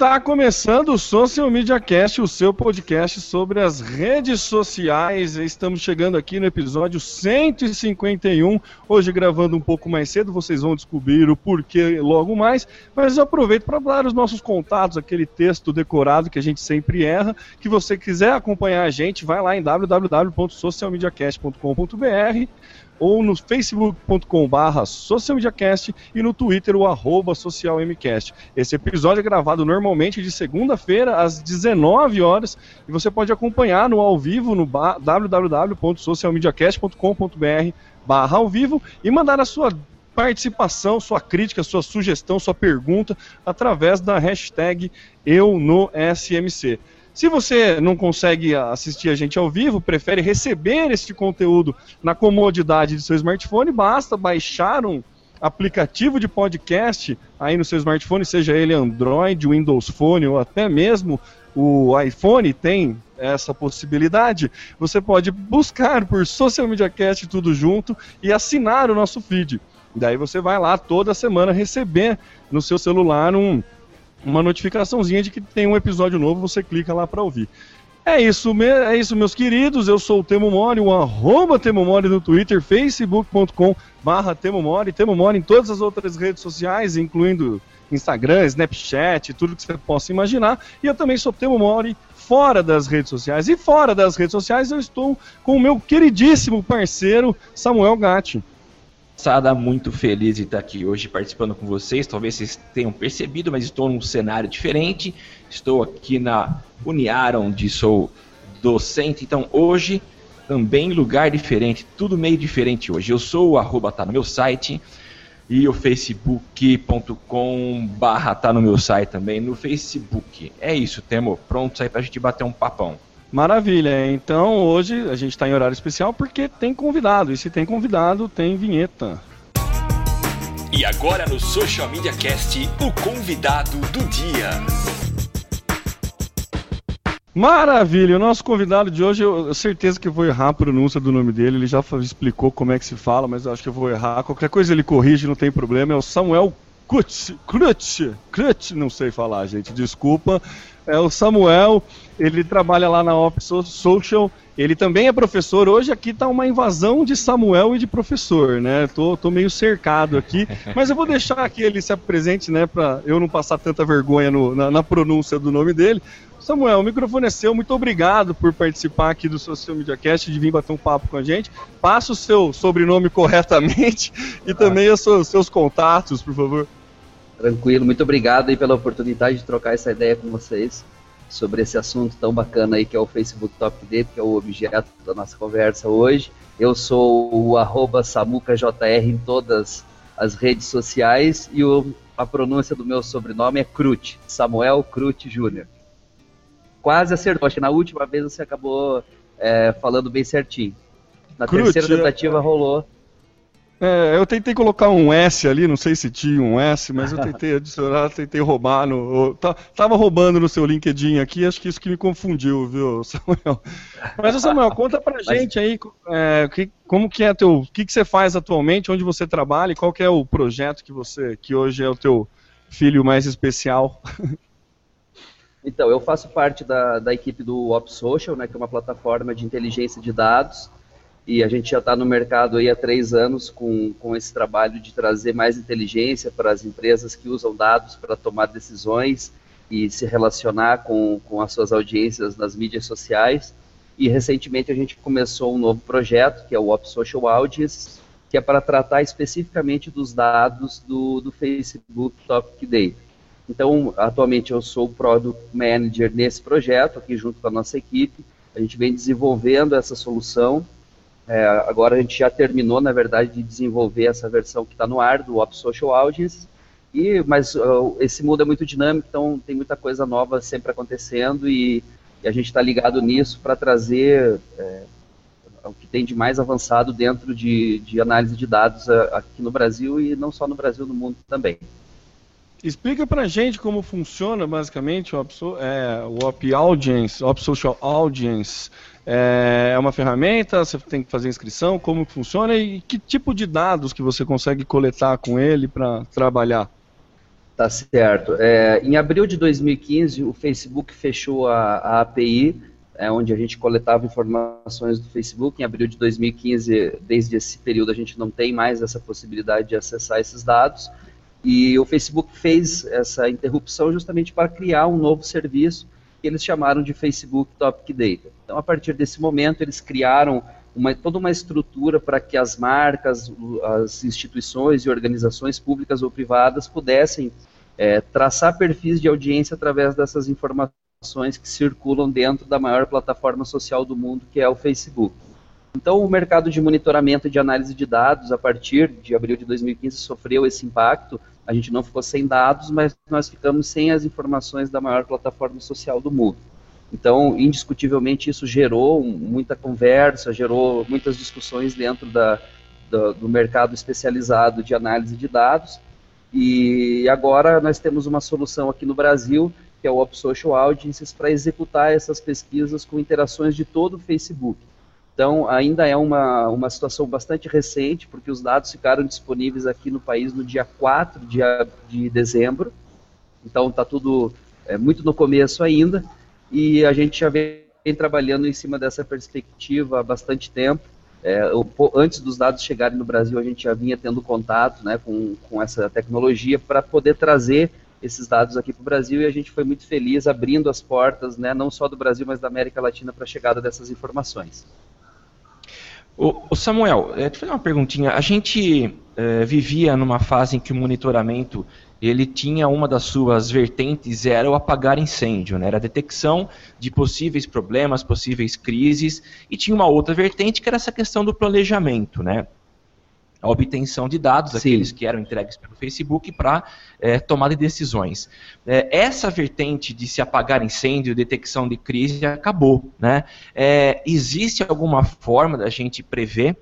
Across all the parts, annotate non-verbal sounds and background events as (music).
Está começando o Social Media Cast, o seu podcast sobre as redes sociais. Estamos chegando aqui no episódio 151. Hoje gravando um pouco mais cedo, vocês vão descobrir o porquê logo mais. Mas eu aproveito para dar os nossos contatos, aquele texto decorado que a gente sempre erra. Que você quiser acompanhar a gente, vai lá em www.socialmediacast.com.br ou no facebook.com/barra socialmediacast e no twitter o arroba socialmcast. Esse episódio é gravado normalmente de segunda-feira às 19 horas e você pode acompanhar no ao vivo no www.socialmediacast.com.br barra ao vivo e mandar a sua participação, sua crítica, sua sugestão, sua pergunta através da hashtag eu no SMC. Se você não consegue assistir a gente ao vivo, prefere receber este conteúdo na comodidade de seu smartphone, basta baixar um aplicativo de podcast aí no seu smartphone, seja ele Android, Windows Phone ou até mesmo o iPhone tem essa possibilidade. Você pode buscar por Social Media Cast tudo junto e assinar o nosso feed. Daí você vai lá toda semana receber no seu celular um, uma notificaçãozinha de que tem um episódio novo, você clica lá para ouvir. É isso, é isso, meus queridos. Eu sou o Temo Mori, o arroba Temo Mori no Twitter, facebook.com barra Temo Mori, Temo Mori em todas as outras redes sociais, incluindo Instagram, Snapchat, tudo que você possa imaginar. E eu também sou Temo Mori fora das redes sociais. E fora das redes sociais eu estou com o meu queridíssimo parceiro Samuel Gatti. Sada, muito feliz de estar aqui hoje participando com vocês. Talvez vocês tenham percebido, mas estou num cenário diferente. Estou aqui na Uniara, onde sou docente. Então, hoje, também lugar diferente, tudo meio diferente hoje. Eu sou o arroba, tá no meu site, e o facebook.com barra tá no meu site também, no Facebook. É isso, Temo. Pronto aí pra gente bater um papão. Maravilha, então hoje a gente está em horário especial porque tem convidado, e se tem convidado, tem vinheta. E agora no Social Media Cast, o convidado do dia. Maravilha, o nosso convidado de hoje, eu eu certeza que eu vou errar a pronúncia do nome dele, ele já explicou como é que se fala, mas eu acho que eu vou errar. Qualquer coisa ele corrige, não tem problema. É o Samuel Kutsch, Krutsch, Krutsch, não sei falar, gente, desculpa. É o Samuel, ele trabalha lá na Op So- Social, ele também é professor. Hoje aqui tá uma invasão de Samuel e de professor, né? Tô, tô meio cercado aqui, (laughs) mas eu vou deixar aqui ele se apresente, né, para eu não passar tanta vergonha no- na, na pronúncia do nome dele. Samuel, o microfone é seu. Muito obrigado por participar aqui do Social Media Cast, de vir bater um papo com a gente. Passa o seu sobrenome corretamente (laughs) e também os seus, seus contatos, por favor. Tranquilo, muito obrigado aí pela oportunidade de trocar essa ideia com vocês sobre esse assunto tão bacana aí que é o Facebook Top Date, que é o objeto da nossa conversa hoje. Eu sou o arroba SamucaJR em todas as redes sociais e o- a pronúncia do meu sobrenome é Crute, Samuel Crute Júnior. Quase acertou, acho que na última vez você acabou é, falando bem certinho. Na Crute, terceira tentativa rolou. É, eu tentei colocar um S ali, não sei se tinha um S, mas eu tentei adicionar, tentei roubar no. tava roubando no seu LinkedIn aqui, acho que isso que me confundiu, viu, (laughs) Samuel? Mas, Samuel, conta pra gente aí é, que- como que é teu. O que, que você faz atualmente, onde você trabalha e qual que é o projeto que você. que hoje é o teu filho mais especial. (laughs) Então, eu faço parte da, da equipe do OpSocial, né, que é uma plataforma de inteligência de dados, e a gente já está no mercado aí há três anos com, com esse trabalho de trazer mais inteligência para as empresas que usam dados para tomar decisões e se relacionar com, com as suas audiências nas mídias sociais. E recentemente a gente começou um novo projeto, que é o Op Social Audience, que é para tratar especificamente dos dados do, do Facebook Topic Data. Então, atualmente eu sou o Product Manager nesse projeto, aqui junto com a nossa equipe. A gente vem desenvolvendo essa solução. É, agora a gente já terminou, na verdade, de desenvolver essa versão que está no ar do Op Social Audience. E, mas uh, esse mundo é muito dinâmico, então tem muita coisa nova sempre acontecendo e, e a gente está ligado nisso para trazer é, o que tem de mais avançado dentro de, de análise de dados uh, aqui no Brasil e não só no Brasil, no mundo também. Explica pra gente como funciona basicamente o Op, é, o Op Audience, Op Social Audience. É, é uma ferramenta, você tem que fazer inscrição, como funciona e que tipo de dados que você consegue coletar com ele para trabalhar? Tá certo. É, em abril de 2015, o Facebook fechou a, a API, é, onde a gente coletava informações do Facebook. Em abril de 2015, desde esse período, a gente não tem mais essa possibilidade de acessar esses dados. E o Facebook fez essa interrupção justamente para criar um novo serviço que eles chamaram de Facebook Topic Data. Então, a partir desse momento, eles criaram uma, toda uma estrutura para que as marcas, as instituições e organizações públicas ou privadas pudessem é, traçar perfis de audiência através dessas informações que circulam dentro da maior plataforma social do mundo, que é o Facebook. Então, o mercado de monitoramento e de análise de dados, a partir de abril de 2015, sofreu esse impacto. A gente não ficou sem dados, mas nós ficamos sem as informações da maior plataforma social do mundo. Então, indiscutivelmente, isso gerou muita conversa, gerou muitas discussões dentro da, do, do mercado especializado de análise de dados. E agora nós temos uma solução aqui no Brasil, que é o Op Social Audiences, para executar essas pesquisas com interações de todo o Facebook. Então, ainda é uma, uma situação bastante recente, porque os dados ficaram disponíveis aqui no país no dia 4 de, de dezembro. Então, está tudo é, muito no começo ainda. E a gente já vem trabalhando em cima dessa perspectiva há bastante tempo. É, antes dos dados chegarem no Brasil, a gente já vinha tendo contato né, com, com essa tecnologia para poder trazer esses dados aqui para o Brasil e a gente foi muito feliz abrindo as portas, né, não só do Brasil, mas da América Latina para a chegada dessas informações. O, Samuel, é, te fazer uma perguntinha. A gente é, vivia numa fase em que o monitoramento ele tinha uma das suas vertentes era o apagar incêndio, né? era a detecção de possíveis problemas, possíveis crises, e tinha uma outra vertente que era essa questão do planejamento, né? A obtenção de dados, Sim. aqueles que eram entregues pelo Facebook, para é, tomada de decisões. É, essa vertente de se apagar incêndio, detecção de crise, acabou. Né? É, existe alguma forma da gente prever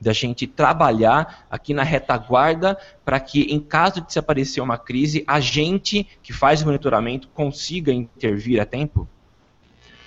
da gente trabalhar aqui na retaguarda para que, em caso de se aparecer uma crise, a gente que faz o monitoramento consiga intervir a tempo?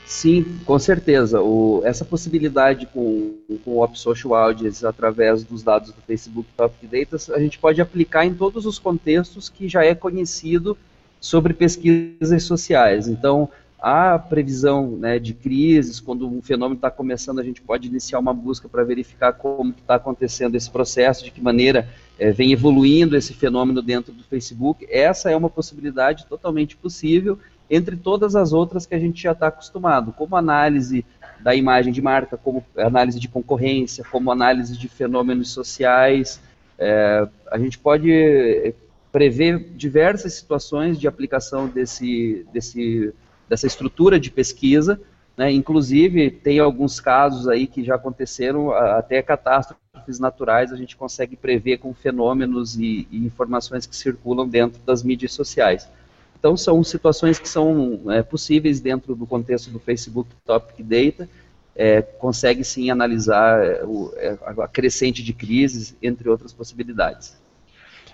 Sim, com certeza. O, essa possibilidade com, com o Op Social Audience através dos dados do Facebook Top Data, a gente pode aplicar em todos os contextos que já é conhecido sobre pesquisas sociais. Então, a previsão né, de crises, quando um fenômeno está começando, a gente pode iniciar uma busca para verificar como está acontecendo esse processo, de que maneira é, vem evoluindo esse fenômeno dentro do Facebook. Essa é uma possibilidade totalmente possível entre todas as outras que a gente já está acostumado, como análise da imagem de marca, como análise de concorrência, como análise de fenômenos sociais. É, a gente pode é, prever diversas situações de aplicação desse, desse, dessa estrutura de pesquisa, né? inclusive tem alguns casos aí que já aconteceram, até catástrofes naturais a gente consegue prever com fenômenos e, e informações que circulam dentro das mídias sociais. Então, são situações que são é, possíveis dentro do contexto do Facebook Topic Data, é, consegue sim analisar é, o, é, a crescente de crises, entre outras possibilidades.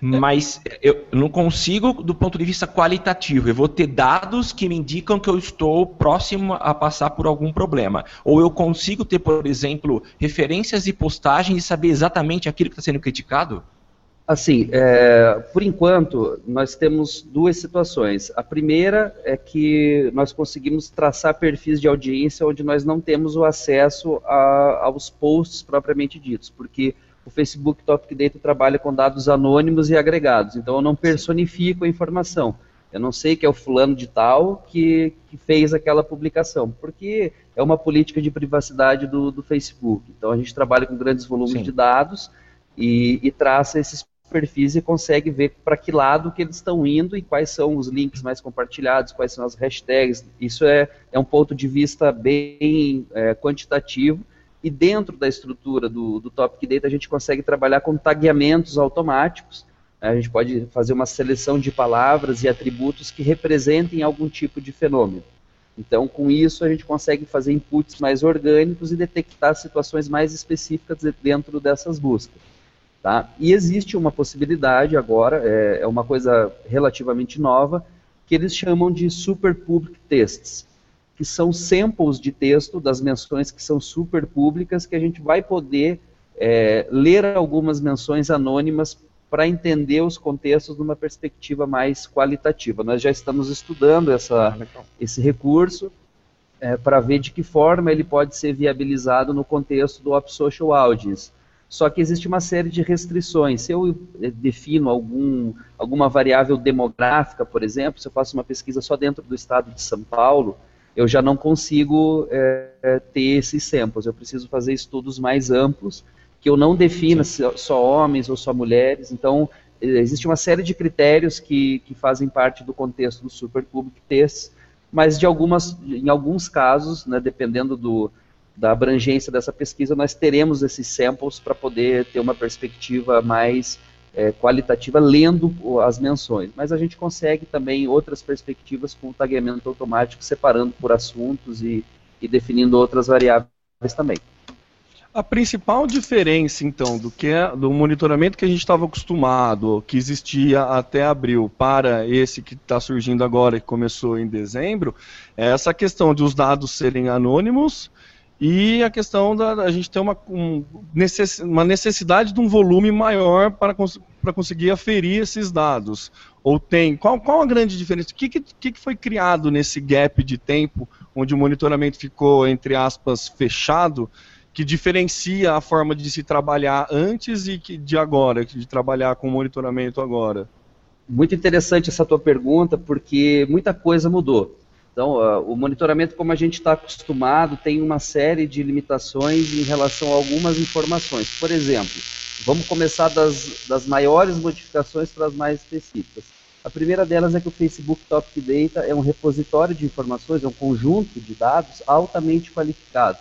Mas eu não consigo do ponto de vista qualitativo. Eu vou ter dados que me indicam que eu estou próximo a passar por algum problema. Ou eu consigo ter, por exemplo, referências e postagens e saber exatamente aquilo que está sendo criticado? Assim, é, por enquanto, nós temos duas situações. A primeira é que nós conseguimos traçar perfis de audiência onde nós não temos o acesso a, aos posts propriamente ditos, porque o Facebook Topic Data trabalha com dados anônimos e agregados, então eu não personifico a informação. Eu não sei que é o fulano de tal que, que fez aquela publicação, porque é uma política de privacidade do, do Facebook. Então a gente trabalha com grandes volumes Sim. de dados e, e traça esses perfis e consegue ver para que lado que eles estão indo e quais são os links mais compartilhados, quais são as hashtags. Isso é, é um ponto de vista bem é, quantitativo e dentro da estrutura do, do Topic Data a gente consegue trabalhar com tagueamentos automáticos a gente pode fazer uma seleção de palavras e atributos que representem algum tipo de fenômeno. Então, com isso, a gente consegue fazer inputs mais orgânicos e detectar situações mais específicas dentro dessas buscas. Tá? E existe uma possibilidade agora, é, é uma coisa relativamente nova, que eles chamam de Super Public Tests, que são samples de texto das menções que são super públicas, que a gente vai poder é, ler algumas menções anônimas para entender os contextos numa perspectiva mais qualitativa. Nós já estamos estudando essa, ah, esse recurso é, para ver de que forma ele pode ser viabilizado no contexto do Op Social Audience. Só que existe uma série de restrições. Se eu é, defino algum, alguma variável demográfica, por exemplo, se eu faço uma pesquisa só dentro do estado de São Paulo, eu já não consigo é, ter esses samples. Eu preciso fazer estudos mais amplos que eu não defina só homens ou só mulheres. Então, existe uma série de critérios que, que fazem parte do contexto do Super Public Test, mas de algumas, em alguns casos, né, dependendo do, da abrangência dessa pesquisa, nós teremos esses samples para poder ter uma perspectiva mais é, qualitativa lendo as menções. Mas a gente consegue também outras perspectivas com o tagueamento automático, separando por assuntos e, e definindo outras variáveis também. A principal diferença, então, do que é, do monitoramento que a gente estava acostumado, que existia até abril, para esse que está surgindo agora, que começou em dezembro, é essa questão de os dados serem anônimos e a questão da a gente ter uma, um, necess, uma necessidade de um volume maior para, cons, para conseguir aferir esses dados. Ou tem? Qual, qual a grande diferença? O que, que, que foi criado nesse gap de tempo onde o monitoramento ficou, entre aspas, fechado? que diferencia a forma de se trabalhar antes e que, de agora, de trabalhar com monitoramento agora? Muito interessante essa tua pergunta, porque muita coisa mudou. Então, uh, o monitoramento, como a gente está acostumado, tem uma série de limitações em relação a algumas informações. Por exemplo, vamos começar das, das maiores modificações para as mais específicas. A primeira delas é que o Facebook Topic Data é um repositório de informações, é um conjunto de dados altamente qualificado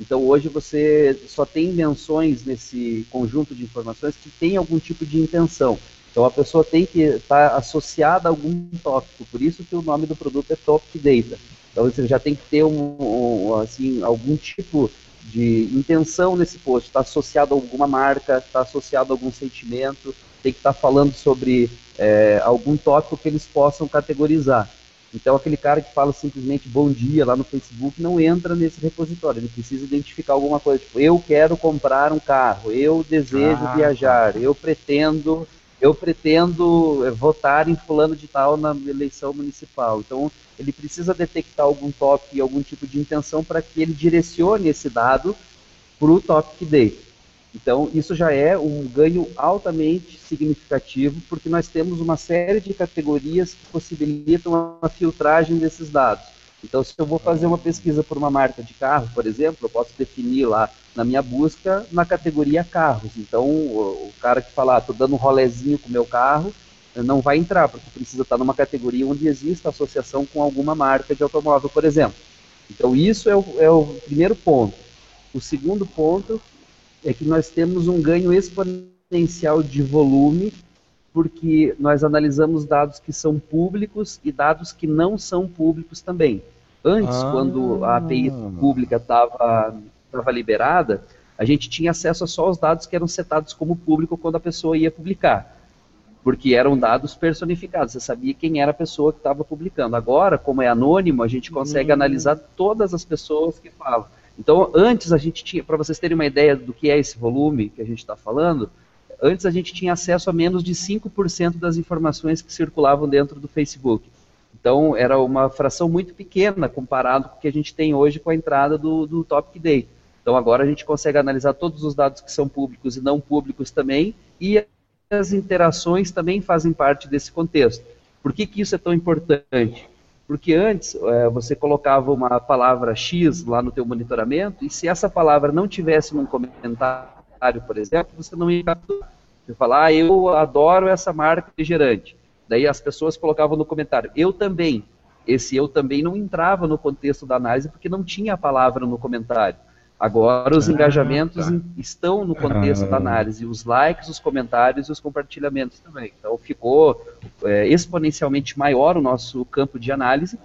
então hoje você só tem menções nesse conjunto de informações que tem algum tipo de intenção. Então a pessoa tem que estar tá associada a algum tópico, por isso que o nome do produto é Topic Data. Então você já tem que ter um, um assim, algum tipo de intenção nesse post, está associado a alguma marca, está associado a algum sentimento, tem que estar tá falando sobre é, algum tópico que eles possam categorizar. Então, aquele cara que fala simplesmente bom dia lá no Facebook não entra nesse repositório. Ele precisa identificar alguma coisa, tipo, eu quero comprar um carro, eu desejo ah, viajar, tá. eu pretendo, eu pretendo eh, votar em fulano de tal na eleição municipal. Então, ele precisa detectar algum toque, algum tipo de intenção para que ele direcione esse dado para o topic date. Então, isso já é um ganho altamente significativo, porque nós temos uma série de categorias que possibilitam a filtragem desses dados. Então, se eu vou fazer uma pesquisa por uma marca de carro, por exemplo, eu posso definir lá na minha busca na categoria carros. Então, o, cara que fala, estou ah, dando um rolezinho com o meu carro, não vai entrar, porque precisa estar numa categoria onde exista associação com alguma marca de automóvel, por exemplo. Então, isso é o, é o primeiro ponto. O segundo ponto é que nós temos um ganho exponencial de volume, porque nós analisamos dados que são públicos e dados que não são públicos também. Antes, ah. quando a API pública estava liberada, a gente tinha acesso a só aos dados que eram setados como público quando a pessoa ia publicar. Porque eram dados personificados, você sabia quem era a pessoa que estava publicando. Agora, como é anônimo, a gente consegue hum. analisar todas as pessoas que falam. Então, antes a gente tinha, para vocês terem uma ideia do que é esse volume que a gente está falando, antes a gente tinha acesso a menos de 5% das informações que circulavam dentro do Facebook. Então, era uma fração muito pequena comparado com o que a gente tem hoje com a entrada do, do Topic Day. Então, agora a gente consegue analisar todos os dados que são públicos e não públicos também, e as interações também fazem parte desse contexto. Por que, que isso é tão importante? Porque antes é, você colocava uma palavra X lá no teu monitoramento e se essa palavra não tivesse num comentário, por exemplo, você não ia capturar. Você fala, ah, eu adoro essa marca refrigerante. Daí as pessoas colocavam no comentário, eu também. Esse eu também não entrava no contexto da análise porque não tinha a palavra no comentário. Agora os ah, engajamentos tá. estão no contexto ah. da análise, os likes, os comentários e os compartilhamentos também. Então ficou é, exponencialmente maior o nosso campo de análise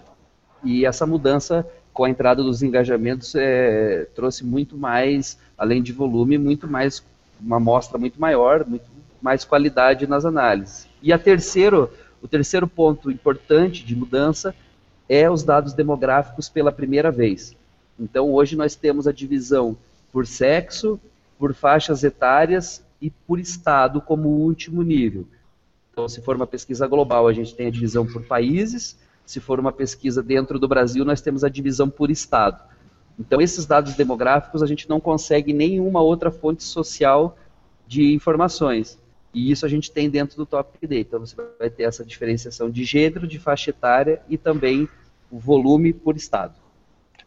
e essa mudança com a entrada dos engajamentos é, trouxe muito mais, além de volume, muito mais uma amostra muito maior, muito mais qualidade nas análises. E a terceiro, o terceiro ponto importante de mudança é os dados demográficos pela primeira vez. Então, hoje nós temos a divisão por sexo, por faixas etárias e por estado como último nível. Então, se for uma pesquisa global, a gente tem a divisão por países, se for uma pesquisa dentro do Brasil, nós temos a divisão por estado. Então, esses dados demográficos a gente não consegue nenhuma outra fonte social de informações. E isso a gente tem dentro do Topic Data. Então, você vai ter essa diferenciação de gênero, de faixa etária e também o volume por estado.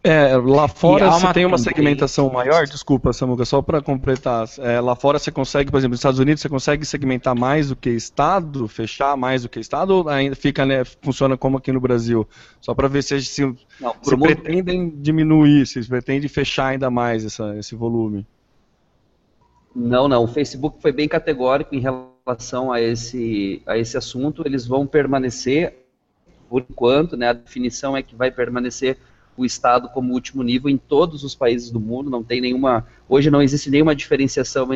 É, lá fora você tem uma segmentação maior, desculpa, Samuca, só para completar. É, lá fora você consegue, por exemplo, nos Estados Unidos você consegue segmentar mais do que estado, fechar mais do que estado, ou ainda fica, né, funciona como aqui no Brasil? Só para ver se, se, Não, se mundo... pretendem diminuir, se pretendem fechar ainda mais essa, esse volume. Não, não. O Facebook foi bem categórico em relação a esse, a esse assunto. Eles vão permanecer, por enquanto, né, a definição é que vai permanecer o Estado como último nível em todos os países do mundo. Não tem nenhuma. Hoje não existe nenhuma diferenciação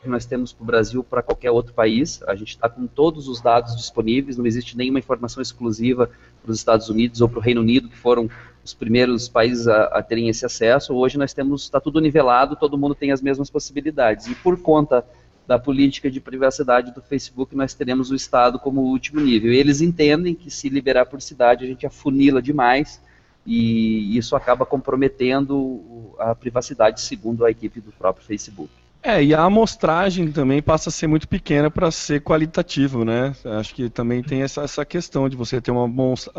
que nós temos para o Brasil para qualquer outro país. A gente está com todos os dados disponíveis, não existe nenhuma informação exclusiva para os Estados Unidos ou para o Reino Unido, que foram os primeiros países a, a terem esse acesso. Hoje nós temos, está tudo nivelado, todo mundo tem as mesmas possibilidades. E por conta da política de privacidade do Facebook, nós teremos o Estado como último nível. Eles entendem que se liberar por cidade, a gente afunila demais e isso acaba comprometendo a privacidade, segundo a equipe do próprio Facebook. É, e a amostragem também passa a ser muito pequena para ser qualitativo, né? Acho que também tem essa, essa questão de você ter uma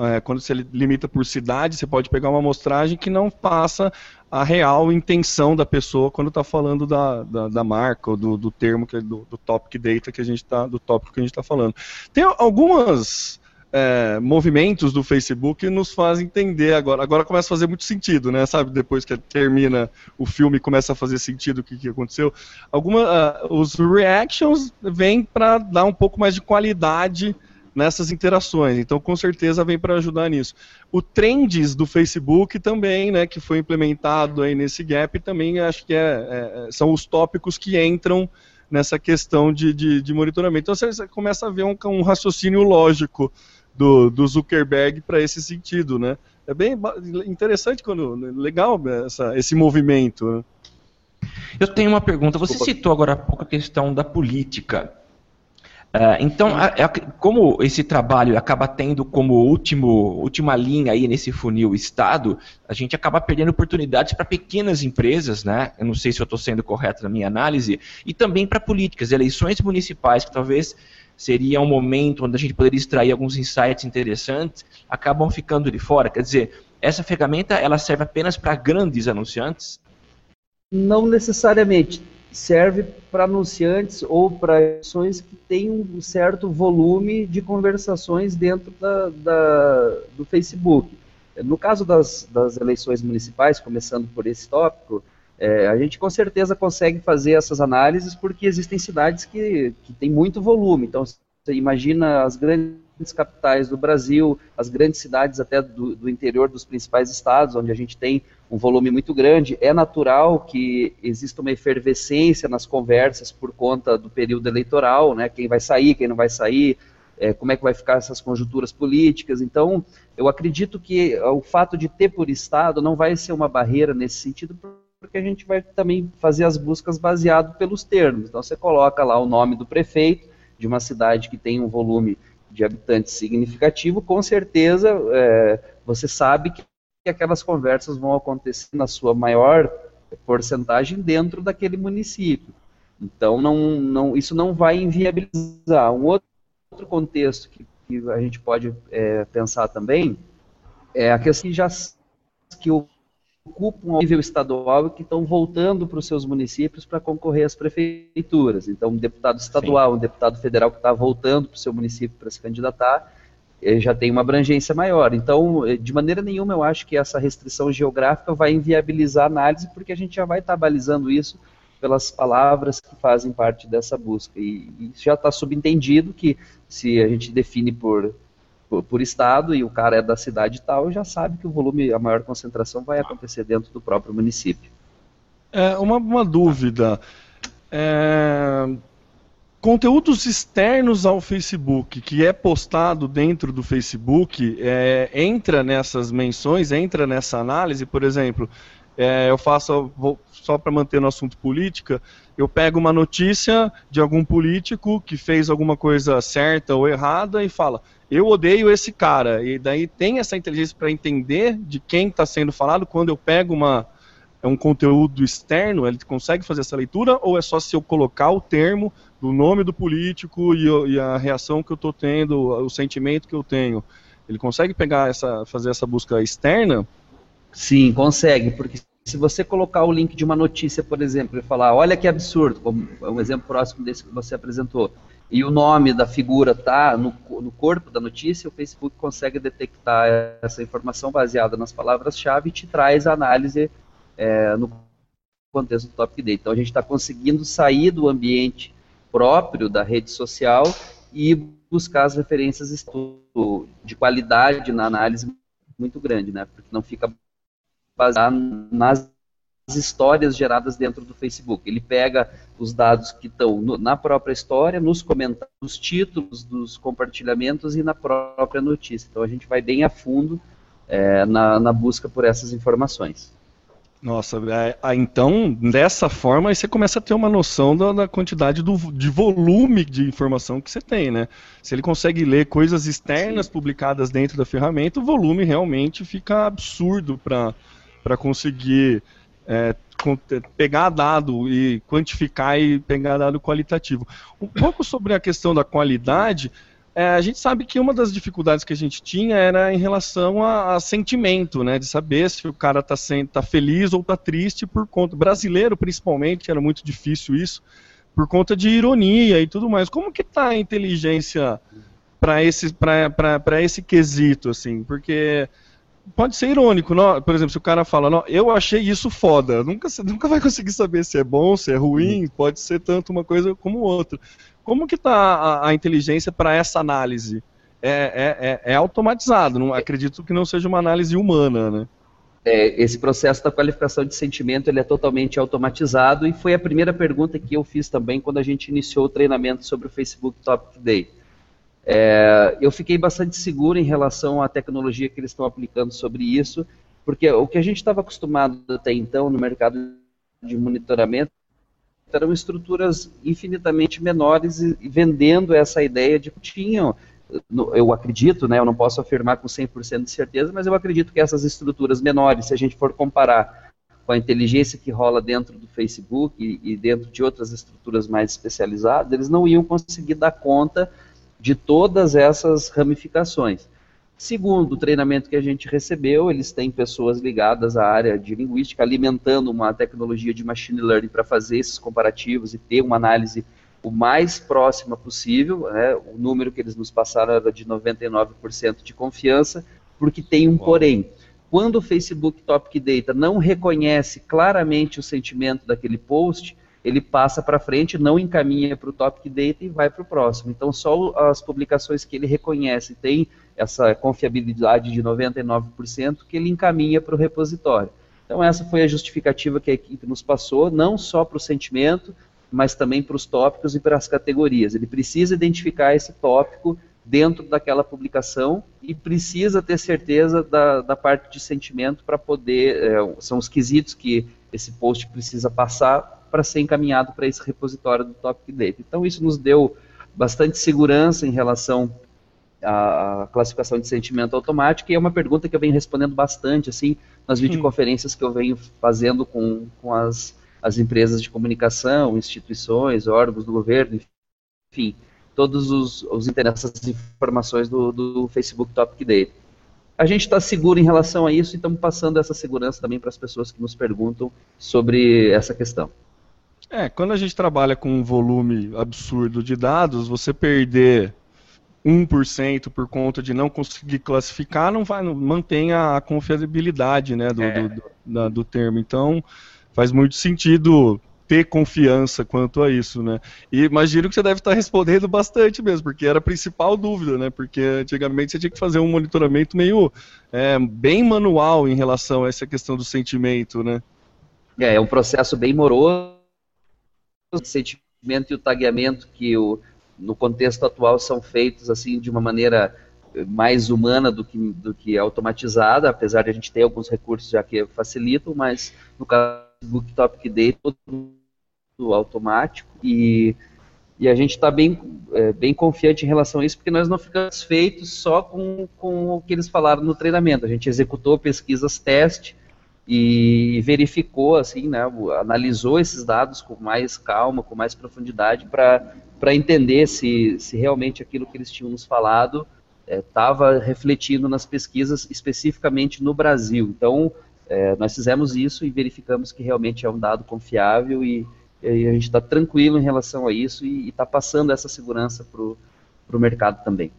é, quando você limita por cidade, você pode pegar uma amostragem que não passa a real intenção da pessoa quando está falando da, da, da, marca ou do, do termo que do, do topic data que a gente tá, do tópico que a gente está falando. Tem algumas é, movimentos do Facebook nos fazem entender agora. Agora começa a fazer muito sentido, né? Sabe, depois que termina o filme começa a fazer sentido o que, que aconteceu. Alguma, uh, os reactions vêm para dar um pouco mais de qualidade nessas interações. Então, com certeza vem para ajudar nisso. O trends do Facebook também, né, que foi implementado aí nesse gap, também acho que é, é, são os tópicos que entram nessa questão de, de, de monitoramento. Então, você começa a ver um, um raciocínio lógico do, do Zuckerberg para esse sentido, né? É bem interessante quando legal essa, esse movimento. Né? Eu tenho uma pergunta. Você Opa. citou agora há pouco a questão da política. Uh, então, a, a, como esse trabalho acaba tendo como último, última linha aí nesse funil Estado, a gente acaba perdendo oportunidades para pequenas empresas, né? Eu não sei se eu estou sendo correto na minha análise, e também para políticas, eleições municipais que talvez seria um momento onde a gente poderia extrair alguns insights interessantes, acabam ficando de fora. Quer dizer, essa ferramenta ela serve apenas para grandes anunciantes? Não necessariamente. Serve para anunciantes ou para ações que têm um certo volume de conversações dentro da, da, do Facebook. No caso das, das eleições municipais, começando por esse tópico, é, a gente com certeza consegue fazer essas análises porque existem cidades que, que têm muito volume. Então, você imagina as grandes capitais do Brasil, as grandes cidades até do, do, interior dos principais estados, onde a gente tem um volume muito grande. É natural que exista uma efervescência nas conversas por conta do período eleitoral, né? quem vai sair, quem não vai sair, é, como é que vai ficar essas conjunturas políticas. Então, eu acredito que o fato de ter por estado não vai ser uma barreira nesse sentido, porque a gente vai também fazer as buscas baseado pelos termos. Então você coloca lá o nome do prefeito de uma cidade que tem um volume de habitantes significativo, com certeza é, você sabe que aquelas conversas vão acontecer na sua maior porcentagem dentro daquele município. Então não, não, isso não vai inviabilizar. Um outro contexto que a gente pode é, pensar também é a questão que já que ocupam o nível estadual e que estão voltando para os seus municípios para concorrer às prefeituras. Então, um deputado estadual, Sim. um deputado federal que está voltando para o seu município para se candidatar, eh, já tem uma abrangência maior. Então, eh, de maneira nenhuma, eu acho que essa restrição geográfica vai inviabilizar a análise, porque a gente já vai estar tá balizando isso pelas palavras que fazem parte dessa busca. E, e já está subentendido que se a gente define por por, por, estado e o cara é da cidade tal, já sabe que o volume, a maior concentração vai acontecer dentro do próprio município. É, uma, uma dúvida. É, conteúdos externos ao Facebook, que é postado dentro do Facebook, é, entra nessas menções, entra nessa análise, por exemplo, é, eu faço, vou, só para manter no assunto política, eu pego uma notícia de algum político que fez alguma coisa certa ou errada e fala, eu odeio esse cara. E daí tem essa inteligência para entender de quem está sendo falado quando eu pego uma, é um conteúdo externo, ele consegue fazer essa leitura ou é só se eu colocar o termo do nome do político e, e a reação que eu estou tendo, o sentimento que eu tenho? Ele consegue pegar essa, fazer essa busca externa? Sim, consegue, porque se você colocar o link de uma notícia, por exemplo, e falar, olha que absurdo, como um exemplo próximo desse que você apresentou, e o nome da figura está no, no, corpo da notícia, o Facebook consegue detectar essa informação baseada nas palavras-chave e te traz a análise é, no contexto do Topic Day. Então a gente está conseguindo sair do ambiente próprio da rede social e buscar as referências de qualidade na análise muito grande, né? Porque não fica baseado nas histórias geradas dentro do Facebook. Ele pega os dados que estão no, na própria história, nos comentários, nos títulos dos compartilhamentos e na própria notícia. Então a gente vai bem a fundo é, na, na, busca por essas informações. Nossa, é, então dessa forma aí você começa a ter uma noção da, da, quantidade do, de volume de informação que você tem, né? Se ele consegue ler coisas externas Sim. publicadas dentro da ferramenta, o volume realmente fica absurdo para conseguir é, pegar dado e quantificar e pegar dado qualitativo. Um pouco sobre a questão da qualidade, é, a gente sabe que uma das dificuldades que a gente tinha era em relação a, a sentimento, né, de saber se o cara está tá feliz ou está triste por conta brasileiro, principalmente, era muito difícil isso, por conta de ironia e tudo mais. Como que está a inteligência para esse para esse quesito assim? Porque pode ser irônico, não? por exemplo, se o cara fala, não, eu achei isso foda, nunca, (laughs) nunca vai conseguir saber se é bom, se é ruim, uhum. pode ser tanto uma coisa como outra. Como que está a, a, inteligência para essa análise? É, é, é, é automatizado, não, acredito que não seja uma análise humana, né? É, esse processo da qualificação de sentimento ele é totalmente automatizado e foi a primeira pergunta que eu fiz também quando a gente iniciou o treinamento sobre o Facebook Topic Day. É, eu fiquei bastante seguro em relação à tecnologia que eles estão aplicando sobre isso, porque o que a gente estava acostumado até então no mercado de monitoramento eram estruturas infinitamente menores e, vendendo essa ideia de que tinham, eu acredito, né, eu não posso afirmar com 100% de certeza, mas eu acredito que essas estruturas menores, se a gente for comparar com a inteligência que rola dentro do Facebook e, e dentro de outras estruturas mais especializadas, eles não iam conseguir dar conta de todas essas ramificações. Segundo o treinamento que a gente recebeu, eles têm pessoas ligadas à área de linguística, alimentando uma tecnologia de machine learning para fazer esses comparativos e ter uma análise o mais próxima possível. Né? O número que eles nos passaram era de 99% de confiança, porque tem um Uau. porém. Quando o Facebook Topic Data não reconhece claramente o sentimento daquele post, ele passa para frente, não encaminha para o topic data e vai para o próximo. Então, só as publicações que ele reconhece tem essa confiabilidade de 99% que ele encaminha para o repositório. Então, essa foi a justificativa que a equipe nos passou, não só para o sentimento, mas também para os tópicos e para as categorias. Ele precisa identificar esse tópico dentro daquela publicação e precisa ter certeza da, da parte de sentimento para poder. É, são os quesitos que esse post precisa passar para ser encaminhado para esse repositório do Topic Data. Então, isso nos deu bastante segurança em relação à classificação de sentimento automático, e é uma pergunta que eu venho respondendo bastante, assim, nas videoconferências que eu venho fazendo com, com as, as empresas de comunicação, instituições, órgãos do governo, enfim, todos os, os essas informações do, do Facebook Topic Day. A gente está seguro em relação a isso e estamos passando essa segurança também para as pessoas que nos perguntam sobre essa questão. É, quando a gente trabalha com um volume absurdo de dados, você perder 1% por conta de não conseguir classificar, não vai, não mantém a confiabilidade né, do, é. do, do, do, termo. Então, faz muito sentido ter confiança quanto a isso, né? E imagino que você deve estar respondendo bastante mesmo, porque era a principal dúvida, né? Porque antigamente você tinha que fazer um monitoramento meio é, bem manual em relação a essa questão do sentimento, né? É, é um processo bem moroso. Sentimento e o tagueamento que o, no contexto atual são feitos assim de uma maneira mais humana do que, do que automatizada, apesar de a gente ter alguns recursos já que facilitam, mas no caso do Book Topic Day, todo automático e, e a gente está bem, é, bem confiante em relação a isso, porque nós não ficamos feitos só com, com o que eles falaram no treinamento. A gente executou pesquisas teste e verificou, assim, né, analisou esses dados com mais calma, com mais profundidade para entender se, se realmente aquilo que eles tinham nos falado estava é, refletindo nas pesquisas especificamente no Brasil. Então, é, nós fizemos isso e verificamos que realmente é um dado confiável e, e a gente está tranquilo em relação a isso e está passando essa segurança para o mercado também.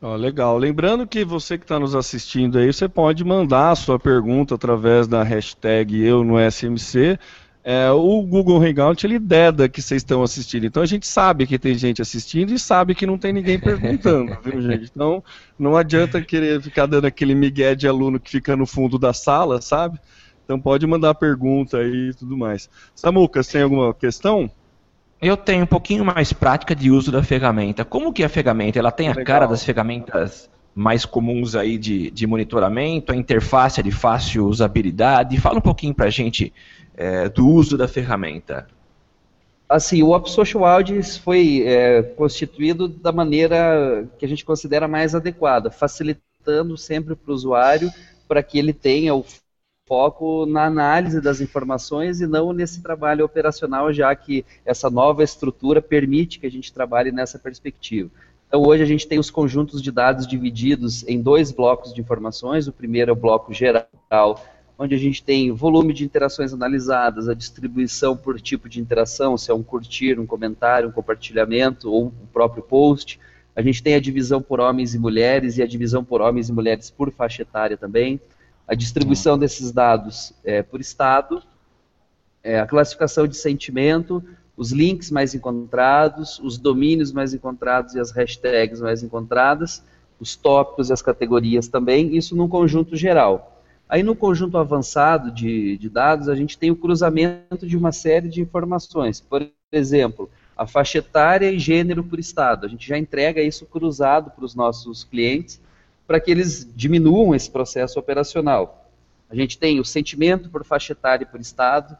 Oh, legal. Lembrando que você que está nos assistindo aí, você pode mandar a sua pergunta através da hashtag eu no SMC. É, o Google Hangout ele deda que vocês estão assistindo. Então a gente sabe que tem gente assistindo e sabe que não tem ninguém perguntando, (laughs) viu, gente? Então não adianta querer ficar dando aquele migué de aluno que fica no fundo da sala, sabe? Então pode mandar pergunta aí e tudo mais. Samuca, você tem alguma questão? Eu tenho um pouquinho mais prática de uso da ferramenta. Como que a ferramenta ela tem a Legal. cara das ferramentas mais comuns aí de, de monitoramento, a interface é de fácil usabilidade? Fala um pouquinho para a gente é, do uso da ferramenta. Assim, o Op Social Audits foi é, constituído da maneira que a gente considera mais adequada, facilitando sempre para o usuário para que ele tenha o foco na análise das informações e não nesse trabalho operacional, já que essa nova estrutura permite que a gente trabalhe nessa perspectiva. Então, hoje a gente tem os conjuntos de dados divididos em dois blocos de informações. O primeiro é o bloco geral, onde a gente tem volume de interações analisadas, a distribuição por tipo de interação, se é um curtir, um comentário, um compartilhamento ou o próprio post. A gente tem a divisão por homens e mulheres e a divisão por homens e mulheres por faixa etária também a distribuição uhum. desses dados é, por estado, é, a classificação de sentimento, os links mais encontrados, os domínios mais encontrados e as hashtags mais encontradas, os tópicos e as categorias também, isso num conjunto geral. Aí no conjunto avançado de, de dados, a gente tem o cruzamento de uma série de informações. Por exemplo, a faixa etária e gênero por estado. A gente já entrega isso cruzado para os nossos clientes para que eles diminuam esse processo operacional. A gente tem o sentimento por faixa etária e por estado.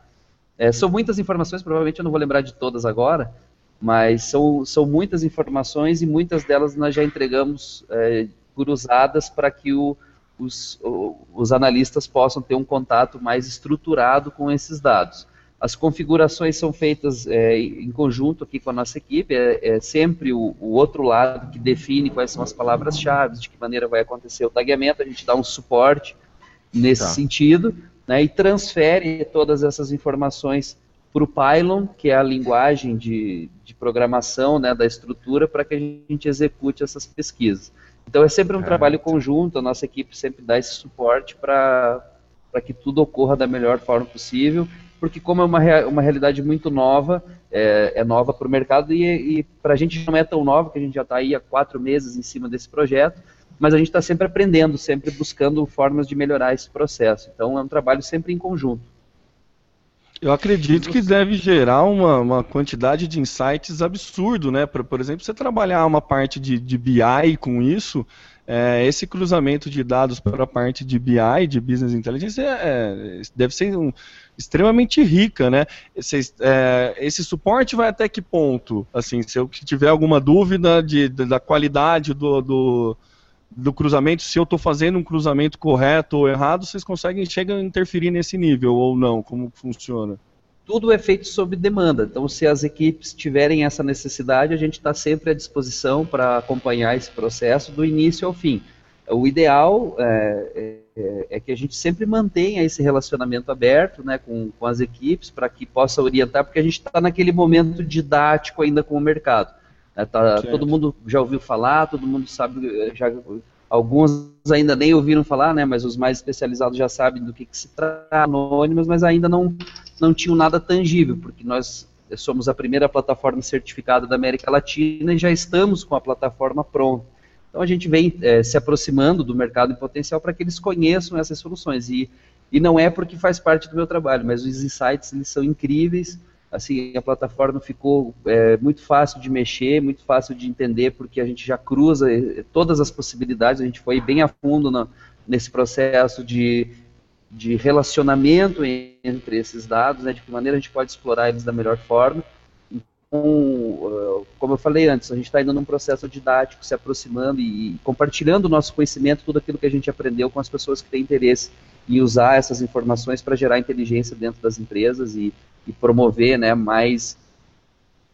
É, são muitas informações, provavelmente eu não vou lembrar de todas agora, mas são, são muitas informações e muitas delas nós já entregamos é, cruzadas para que o, os, os analistas possam ter um contato mais estruturado com esses dados. As configurações são feitas é, em conjunto aqui com a nossa equipe, é, é sempre o, o, outro lado que define quais são as palavras-chave, de que maneira vai acontecer o tagueamento, a gente dá um suporte nesse tá. sentido, né, e transfere todas essas informações para o Pylon, que é a linguagem de, de programação né, da estrutura, para que a gente execute essas pesquisas. Então é sempre um trabalho conjunto, a nossa equipe sempre dá esse suporte para que tudo ocorra da melhor forma possível porque como é uma, uma realidade muito nova, é, é nova para o mercado e, e para a gente não é tão nova, que a gente já está aí há quatro meses em cima desse projeto, mas a gente está sempre aprendendo, sempre buscando formas de melhorar esse processo. Então é um trabalho sempre em conjunto. Eu acredito que deve gerar uma, uma quantidade de insights absurdo, né? Por, por exemplo, você trabalhar uma parte de, de BI com isso, é, esse cruzamento de dados para a parte de BI, de Business Intelligence, é, é, deve ser um, extremamente rica, né? Esse, é, esse, suporte vai até que ponto? Assim, se eu tiver alguma dúvida de, de da qualidade do, do, do, cruzamento, se eu estou fazendo um cruzamento correto ou errado, vocês conseguem chegam a interferir nesse nível ou não? Como funciona? tudo é feito sob demanda. Então, se as equipes tiverem essa necessidade, a gente está sempre à disposição para acompanhar esse processo do início ao fim. O ideal é, é, é que a gente sempre mantenha esse relacionamento aberto né, com, com as equipes para que possa orientar, porque a gente está naquele momento didático ainda com o mercado. É, tá, todo mundo já ouviu falar, todo mundo sabe, já, alguns ainda nem ouviram falar, né, mas os mais especializados já sabem do que, que se trata, anônimos, mas ainda não não tinham nada tangível, porque nós somos a primeira plataforma certificada da América Latina e já estamos com a plataforma pronta. Então a gente vem é, se aproximando do mercado em potencial para que eles conheçam essas soluções. E, e não é porque faz parte do meu trabalho, mas os insights eles são incríveis. Assim, a plataforma ficou é, muito fácil de mexer, muito fácil de entender, porque a gente já cruza é, todas as possibilidades, a gente foi bem a fundo na, nesse processo de de relacionamento entre esses dados, né, de que maneira a gente pode explorar eles da melhor forma. Então, como eu falei antes, a gente está indo num processo didático, se aproximando e compartilhando o nosso conhecimento, tudo aquilo que a gente aprendeu com as pessoas que têm interesse em usar essas informações para gerar inteligência dentro das empresas e, e promover né, mais,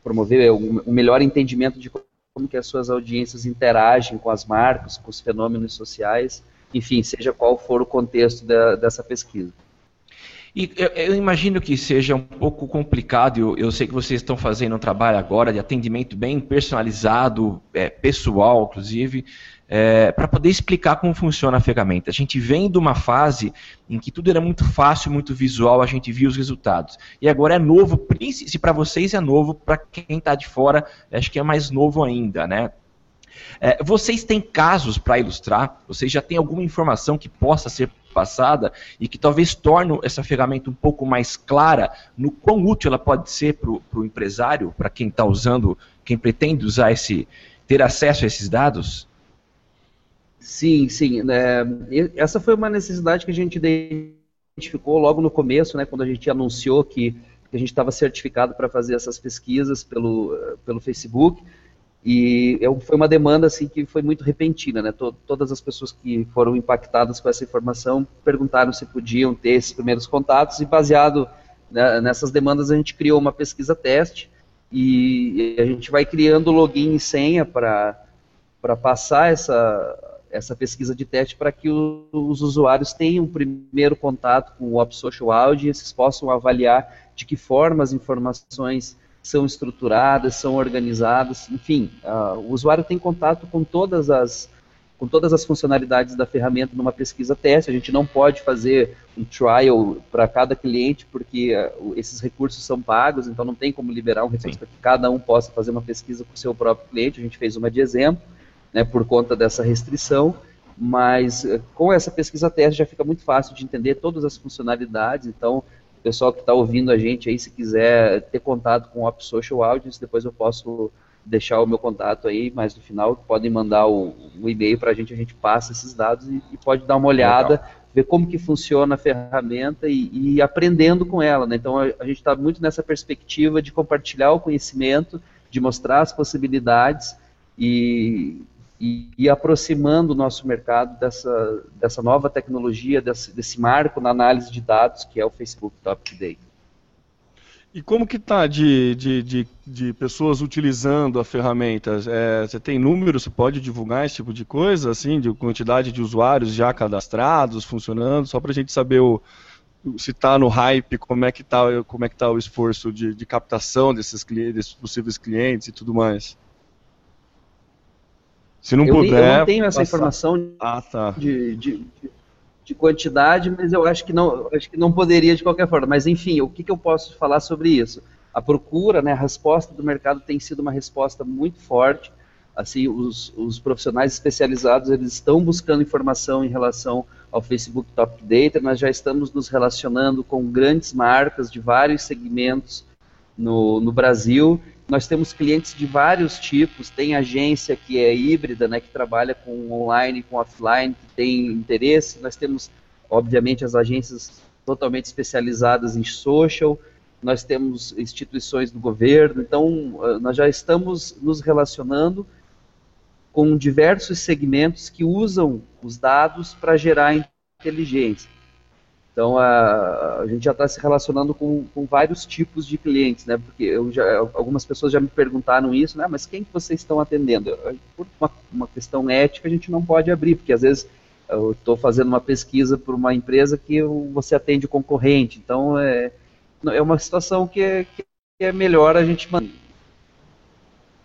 promover um, melhor entendimento de como que as suas audiências interagem com as marcas, com os fenômenos sociais, enfim, seja qual for o contexto da, dessa pesquisa. E eu, eu, imagino que seja um pouco complicado, eu, eu, sei que vocês estão fazendo um trabalho agora de atendimento bem personalizado, é, pessoal, inclusive, é, para poder explicar como funciona a ferramenta. A gente vem de uma fase em que tudo era muito fácil, muito visual, a gente via os resultados. E agora é novo, se para vocês é novo, para quem está de fora, acho que é mais novo ainda, né? É, vocês têm casos para ilustrar? Vocês já têm alguma informação que possa ser passada e que talvez torne essa ferramenta um pouco mais clara no quão útil ela pode ser para o empresário, para quem está usando, quem pretende usar esse, ter acesso a esses dados? Sim, sim. É, essa foi uma necessidade que a gente identificou logo no começo, né, quando a gente anunciou que, a gente estava certificado para fazer essas pesquisas pelo, pelo Facebook. E foi uma demanda assim que foi muito repentina, né? Todas as pessoas que foram impactadas com essa informação perguntaram se podiam ter esses primeiros contatos e baseado né, nessas demandas a gente criou uma pesquisa teste e a gente vai criando login e senha para para passar essa essa pesquisa de teste para que o, os usuários tenham um primeiro contato com o Op Social Audio e esses possam avaliar de que forma as informações são estruturadas, são organizadas, enfim, uh, o usuário tem contato com todas as com todas as funcionalidades da ferramenta numa pesquisa teste. A gente não pode fazer um trial para cada cliente porque uh, esses recursos são pagos, então não tem como liberar um recurso para que cada um possa fazer uma pesquisa com o seu próprio cliente. A gente fez uma de exemplo, né, por conta dessa restrição mas uh, com essa pesquisa teste já fica muito fácil de entender todas as funcionalidades, então pessoal que está ouvindo a gente aí, se quiser ter contato com o Op Social Audience, depois eu posso deixar o meu contato aí, mas no final podem mandar o, o e-mail para a gente, a gente passa esses dados e, e pode dar uma olhada, Legal. ver como que funciona a ferramenta e, e aprendendo com ela. Né? Então a, a gente está muito nessa perspectiva de compartilhar o conhecimento, de mostrar as possibilidades e, e, e aproximando o nosso mercado dessa, dessa nova tecnologia, desse, desse marco na análise de dados que é o Facebook Top Data. E como que está de, de, de, de, pessoas utilizando a ferramenta? É, você tem números, você pode divulgar esse tipo de coisa, assim, de quantidade de usuários já cadastrados, funcionando, só para a gente saber o, se está no hype, como é que está é que tá o esforço de, de captação desses, desses possíveis clientes e tudo mais? Se não eu puder. eu não tenho essa passar. informação ah, tá. de, de, de, quantidade, mas eu acho que não, acho que não poderia de qualquer forma. Mas enfim, o que, que eu posso falar sobre isso? A procura, né, a resposta do mercado tem sido uma resposta muito forte. Assim, os, os profissionais especializados eles estão buscando informação em relação ao Facebook Top Data. Nós já estamos nos relacionando com grandes marcas de vários segmentos no, no Brasil nós temos clientes de vários tipos, tem agência que é híbrida, né, que trabalha com online, com offline, que tem interesse. Nós temos, obviamente, as agências totalmente especializadas em social, nós temos instituições do governo, então ah, nós já estamos nos relacionando com diversos segmentos que usam os dados para gerar inteligência. Então a, a gente já está se relacionando com, com, vários tipos de clientes, né? Porque eu já, algumas pessoas já me perguntaram isso, né? Mas quem que vocês estão atendendo? Por uma, uma questão ética a gente não pode abrir, porque às vezes eu estou fazendo uma pesquisa por uma empresa que você atende concorrente. Então é, é uma situação que é, que é melhor a gente manter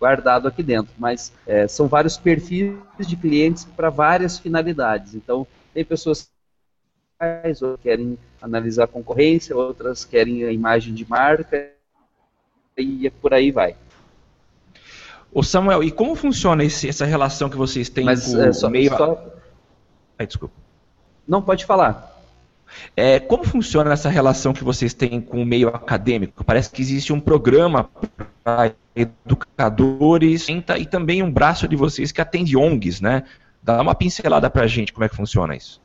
guardado aqui dentro. Mas é, são vários perfis de clientes para várias finalidades. Então tem pessoas outras querem analisar a concorrência, outras querem a imagem de marca e é por aí vai. Ô Samuel, e como funciona esse, essa relação que vocês têm Mas, com é, só, o meio... Só... Ai, desculpa. Não, pode falar. É, como funciona essa relação que vocês têm com o meio acadêmico? Parece que existe um programa para educadores e também um braço de vocês que atende ONGs, né? Dá uma pincelada para a gente como é que funciona isso.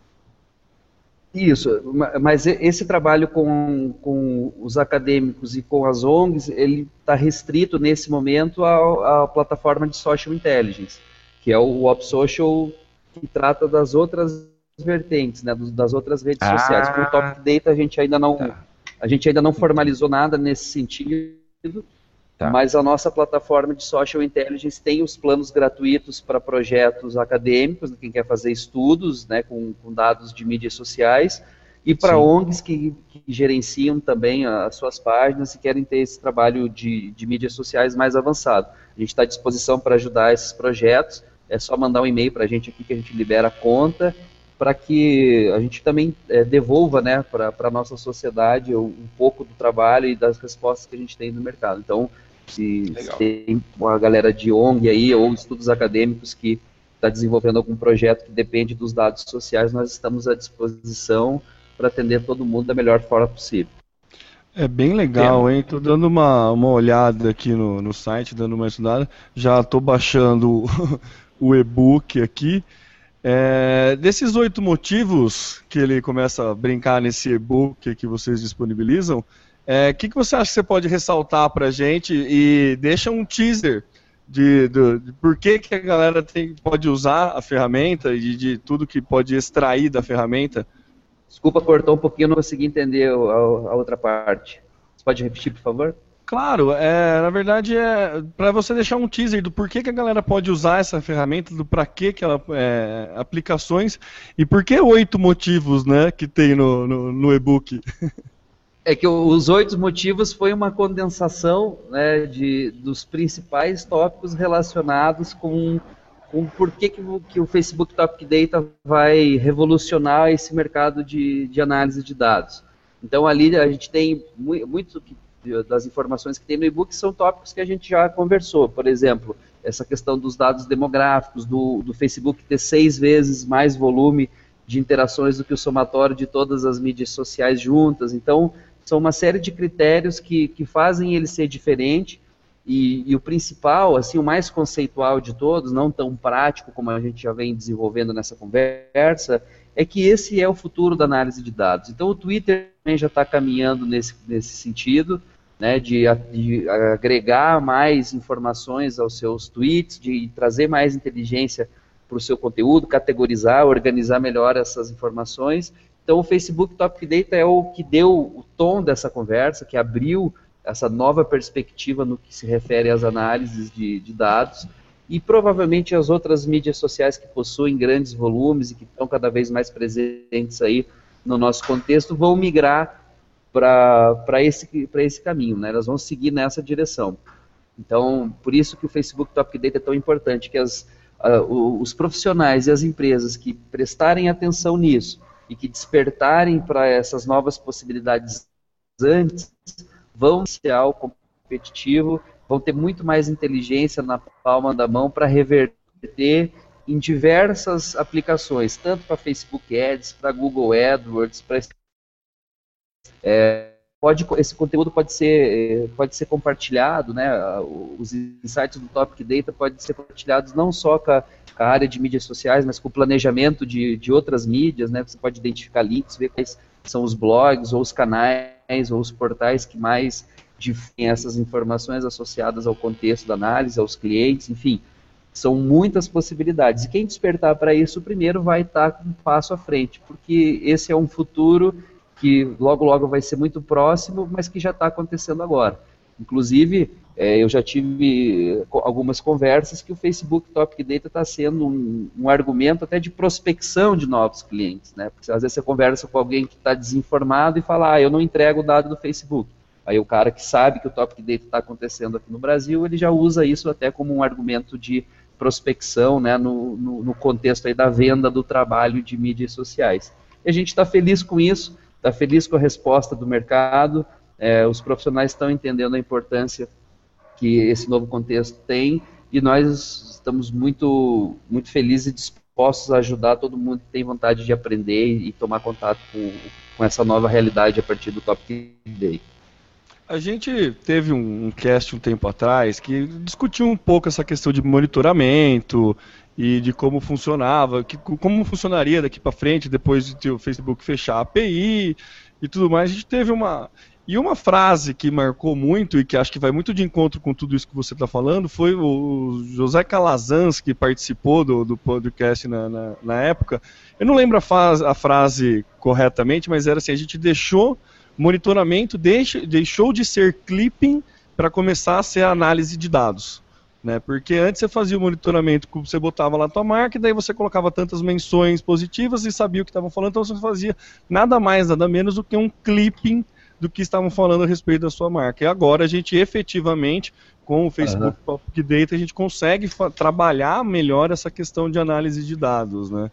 Isso, mas esse trabalho com, com os acadêmicos e com as ONGs, ele está restrito nesse momento à, à, plataforma de social intelligence, que é o Op Social, que trata das outras vertentes, né, das outras redes ah, sociais. Com o Top Data a gente ainda não, tá. a gente ainda não formalizou nada nesse sentido, Tá. Mas a nossa plataforma de Social Intelligence tem os planos gratuitos para projetos acadêmicos, quem quer fazer estudos né, com, com dados de mídias sociais, e para ONGs que, que, gerenciam também as suas páginas e querem ter esse trabalho de, de mídias sociais mais avançado. A gente está à disposição para ajudar esses projetos, é só mandar um e-mail para a gente aqui que a gente libera a conta, para que a gente também é, devolva né, para a nossa sociedade um pouco do trabalho e das respostas que a gente tem no mercado. Então, se, se tem uma galera de ONG aí ou estudos acadêmicos que está desenvolvendo algum projeto que depende dos dados sociais, nós estamos à disposição para atender todo mundo da melhor forma possível. É bem legal, hein? Tô dando uma, uma olhada aqui no, no site, dando uma estudada. Já estou baixando o, (laughs) o e-book aqui. É, desses oito motivos que ele começa a brincar nesse e-book que vocês disponibilizam, o é, que, que você acha que você pode ressaltar para gente e deixa um teaser de, de, de, por que, que a galera tem, pode usar a ferramenta e de tudo que pode extrair da ferramenta? Desculpa, cortou um pouquinho, não consegui entender a, a outra parte. Você pode repetir, por favor? Claro, é, na verdade é para você deixar um teaser do porquê que a galera pode usar essa ferramenta, do para que que ela é, aplicações e por que oito motivos, né, que tem no, no, no e-book. é que os oito motivos foi uma condensação né, de, dos principais tópicos relacionados com, com por que, que, o, que o Facebook Topic Data vai revolucionar esse mercado de, de análise de dados. Então ali a gente tem muito, muito das informações que tem no e-book são tópicos que a gente já conversou. Por exemplo, essa questão dos dados demográficos, do, do Facebook ter seis vezes mais volume de interações do que o somatório de todas as mídias sociais juntas. Então, são uma série de critérios que, que fazem ele ser diferente e, e, o principal, assim, o mais conceitual de todos, não tão prático como a gente já vem desenvolvendo nessa conversa, é que esse é o futuro da análise de dados. Então o Twitter também já está caminhando nesse, nesse sentido, né, de, de, agregar mais informações aos seus tweets, de trazer mais inteligência para o seu conteúdo, categorizar, organizar melhor essas informações. Então, o Facebook Topic Data é o que deu o tom dessa conversa, que abriu essa nova perspectiva no que se refere às análises de, de dados e provavelmente as outras mídias sociais que possuem grandes volumes e que estão cada vez mais presentes aí no nosso contexto vão migrar para esse, esse caminho, né? elas vão seguir nessa direção. Então, por isso que o Facebook Topic Data é tão importante, que as, uh, os profissionais e as empresas que prestarem atenção nisso, e que despertarem para essas novas possibilidades antes vão ser algo competitivo, vão ter muito mais inteligência na palma da mão para reverter em diversas aplicações, tanto para Facebook Ads, para Google AdWords, para é, pode, esse conteúdo pode ser, pode ser compartilhado, né, os insights do Topic Data podem ser compartilhados não só com a, com a área de mídias sociais, mas com o planejamento de, de outras mídias, né? Você pode identificar links, ver quais são os blogs, ou os canais, ou os portais que mais difundem essas informações associadas ao contexto da análise, aos clientes, enfim. São muitas possibilidades. E quem despertar para isso primeiro vai estar com um passo à frente, porque esse é um futuro que logo logo vai ser muito próximo, mas que já está acontecendo agora. Inclusive, é, eu já tive algumas conversas que o Facebook Topic Data está sendo um, um, argumento até de prospecção de novos clientes, né? Porque às vezes você conversa com alguém que está desinformado e fala, ah, eu não entrego o dado do Facebook. Aí o cara que sabe que o Topic Data está acontecendo aqui no Brasil, ele já usa isso até como um argumento de prospecção, né, no, no, no contexto aí da venda do trabalho de mídias sociais. E a gente está feliz com isso, está feliz com a resposta do mercado, é, os profissionais estão entendendo a importância que esse novo contexto tem e nós estamos muito, muito felizes e dispostos a ajudar todo mundo que tem vontade de aprender e, tomar contato com, com essa nova realidade a partir do Topic Day. A gente teve um, um cast um tempo atrás que discutiu um pouco essa questão de monitoramento e de como funcionava, que, como funcionaria daqui para frente depois de o Facebook fechar a API e tudo mais. A gente teve uma e uma frase que marcou muito e que acho que vai muito de encontro com tudo isso que você está falando foi o José Calazans, que participou do, do podcast na, na, na, época. Eu não lembro a, a, frase corretamente, mas era assim: a gente deixou monitoramento, deixa, deixou de ser clipping para começar a ser análise de dados. Né? Porque antes você fazia o monitoramento, você botava lá a tua marca, e daí você colocava tantas menções positivas e sabia o que estavam falando, então você fazia nada mais, nada menos do que um clipping do que estavam falando a respeito da sua marca. E agora a gente efetivamente, com o Facebook uhum. Public Data, a gente consegue trabalhar melhor essa questão de análise de dados. Né?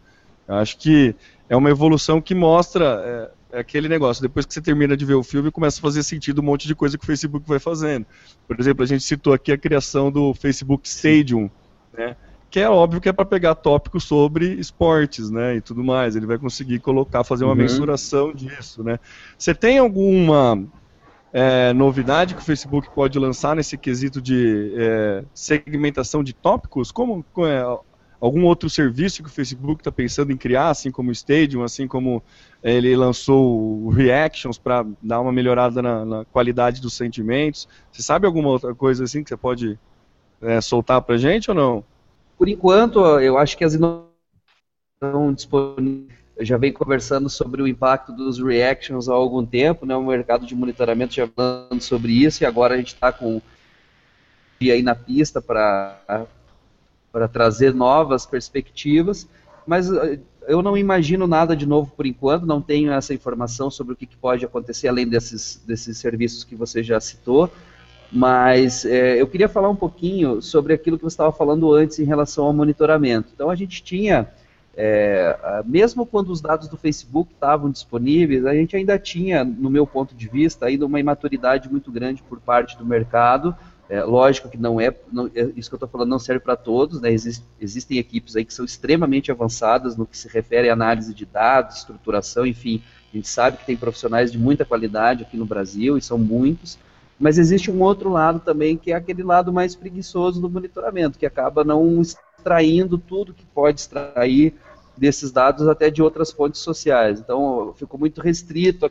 Eu acho que é uma evolução que mostra é, é aquele negócio, depois que você termina de ver o filme, começa a fazer sentido um monte de coisa que o Facebook vai fazendo. Por exemplo, a gente citou aqui a criação do Facebook Stadium, né? que é óbvio que é para pegar tópicos sobre esportes, né, e tudo mais. Ele vai conseguir colocar, fazer uma uhum. mensuração disso, né. Você tem alguma é, novidade que o Facebook pode lançar nesse quesito de é, segmentação de tópicos? Como é, algum outro serviço que o Facebook está pensando em criar, assim como o Stadium, assim como ele lançou o Reactions para dar uma melhorada na, na, qualidade dos sentimentos? Você sabe alguma outra coisa assim que você pode é, soltar para gente ou não? Por enquanto, eu acho que as inovações disponíveis. Eu já venho conversando sobre o impacto dos reactions há algum tempo, né? O mercado de monitoramento já falando sobre isso e agora a gente está com aí na pista para para trazer novas perspectivas, mas eh, eu não imagino nada de novo por enquanto, não tenho essa informação sobre o que, pode acontecer além desses, desses serviços que você já citou. Mas é, eu queria falar um pouquinho sobre aquilo que você estava falando antes em relação ao monitoramento. Então a gente tinha, é, mesmo quando os dados do Facebook estavam disponíveis, a gente ainda tinha, no meu ponto de vista, ainda uma imaturidade muito grande por parte do mercado. É, lógico que não é, não, é, isso que eu estou falando não serve para todos, né? Exist, existem equipes aí que são extremamente avançadas no que se refere à análise de dados, estruturação, enfim. A gente sabe que tem profissionais de muita qualidade aqui no Brasil e são muitos. Mas existe um outro lado também, que é aquele lado mais preguiçoso do monitoramento, que acaba não extraindo tudo que pode extrair desses dados até de outras fontes sociais. Então, ficou muito restrito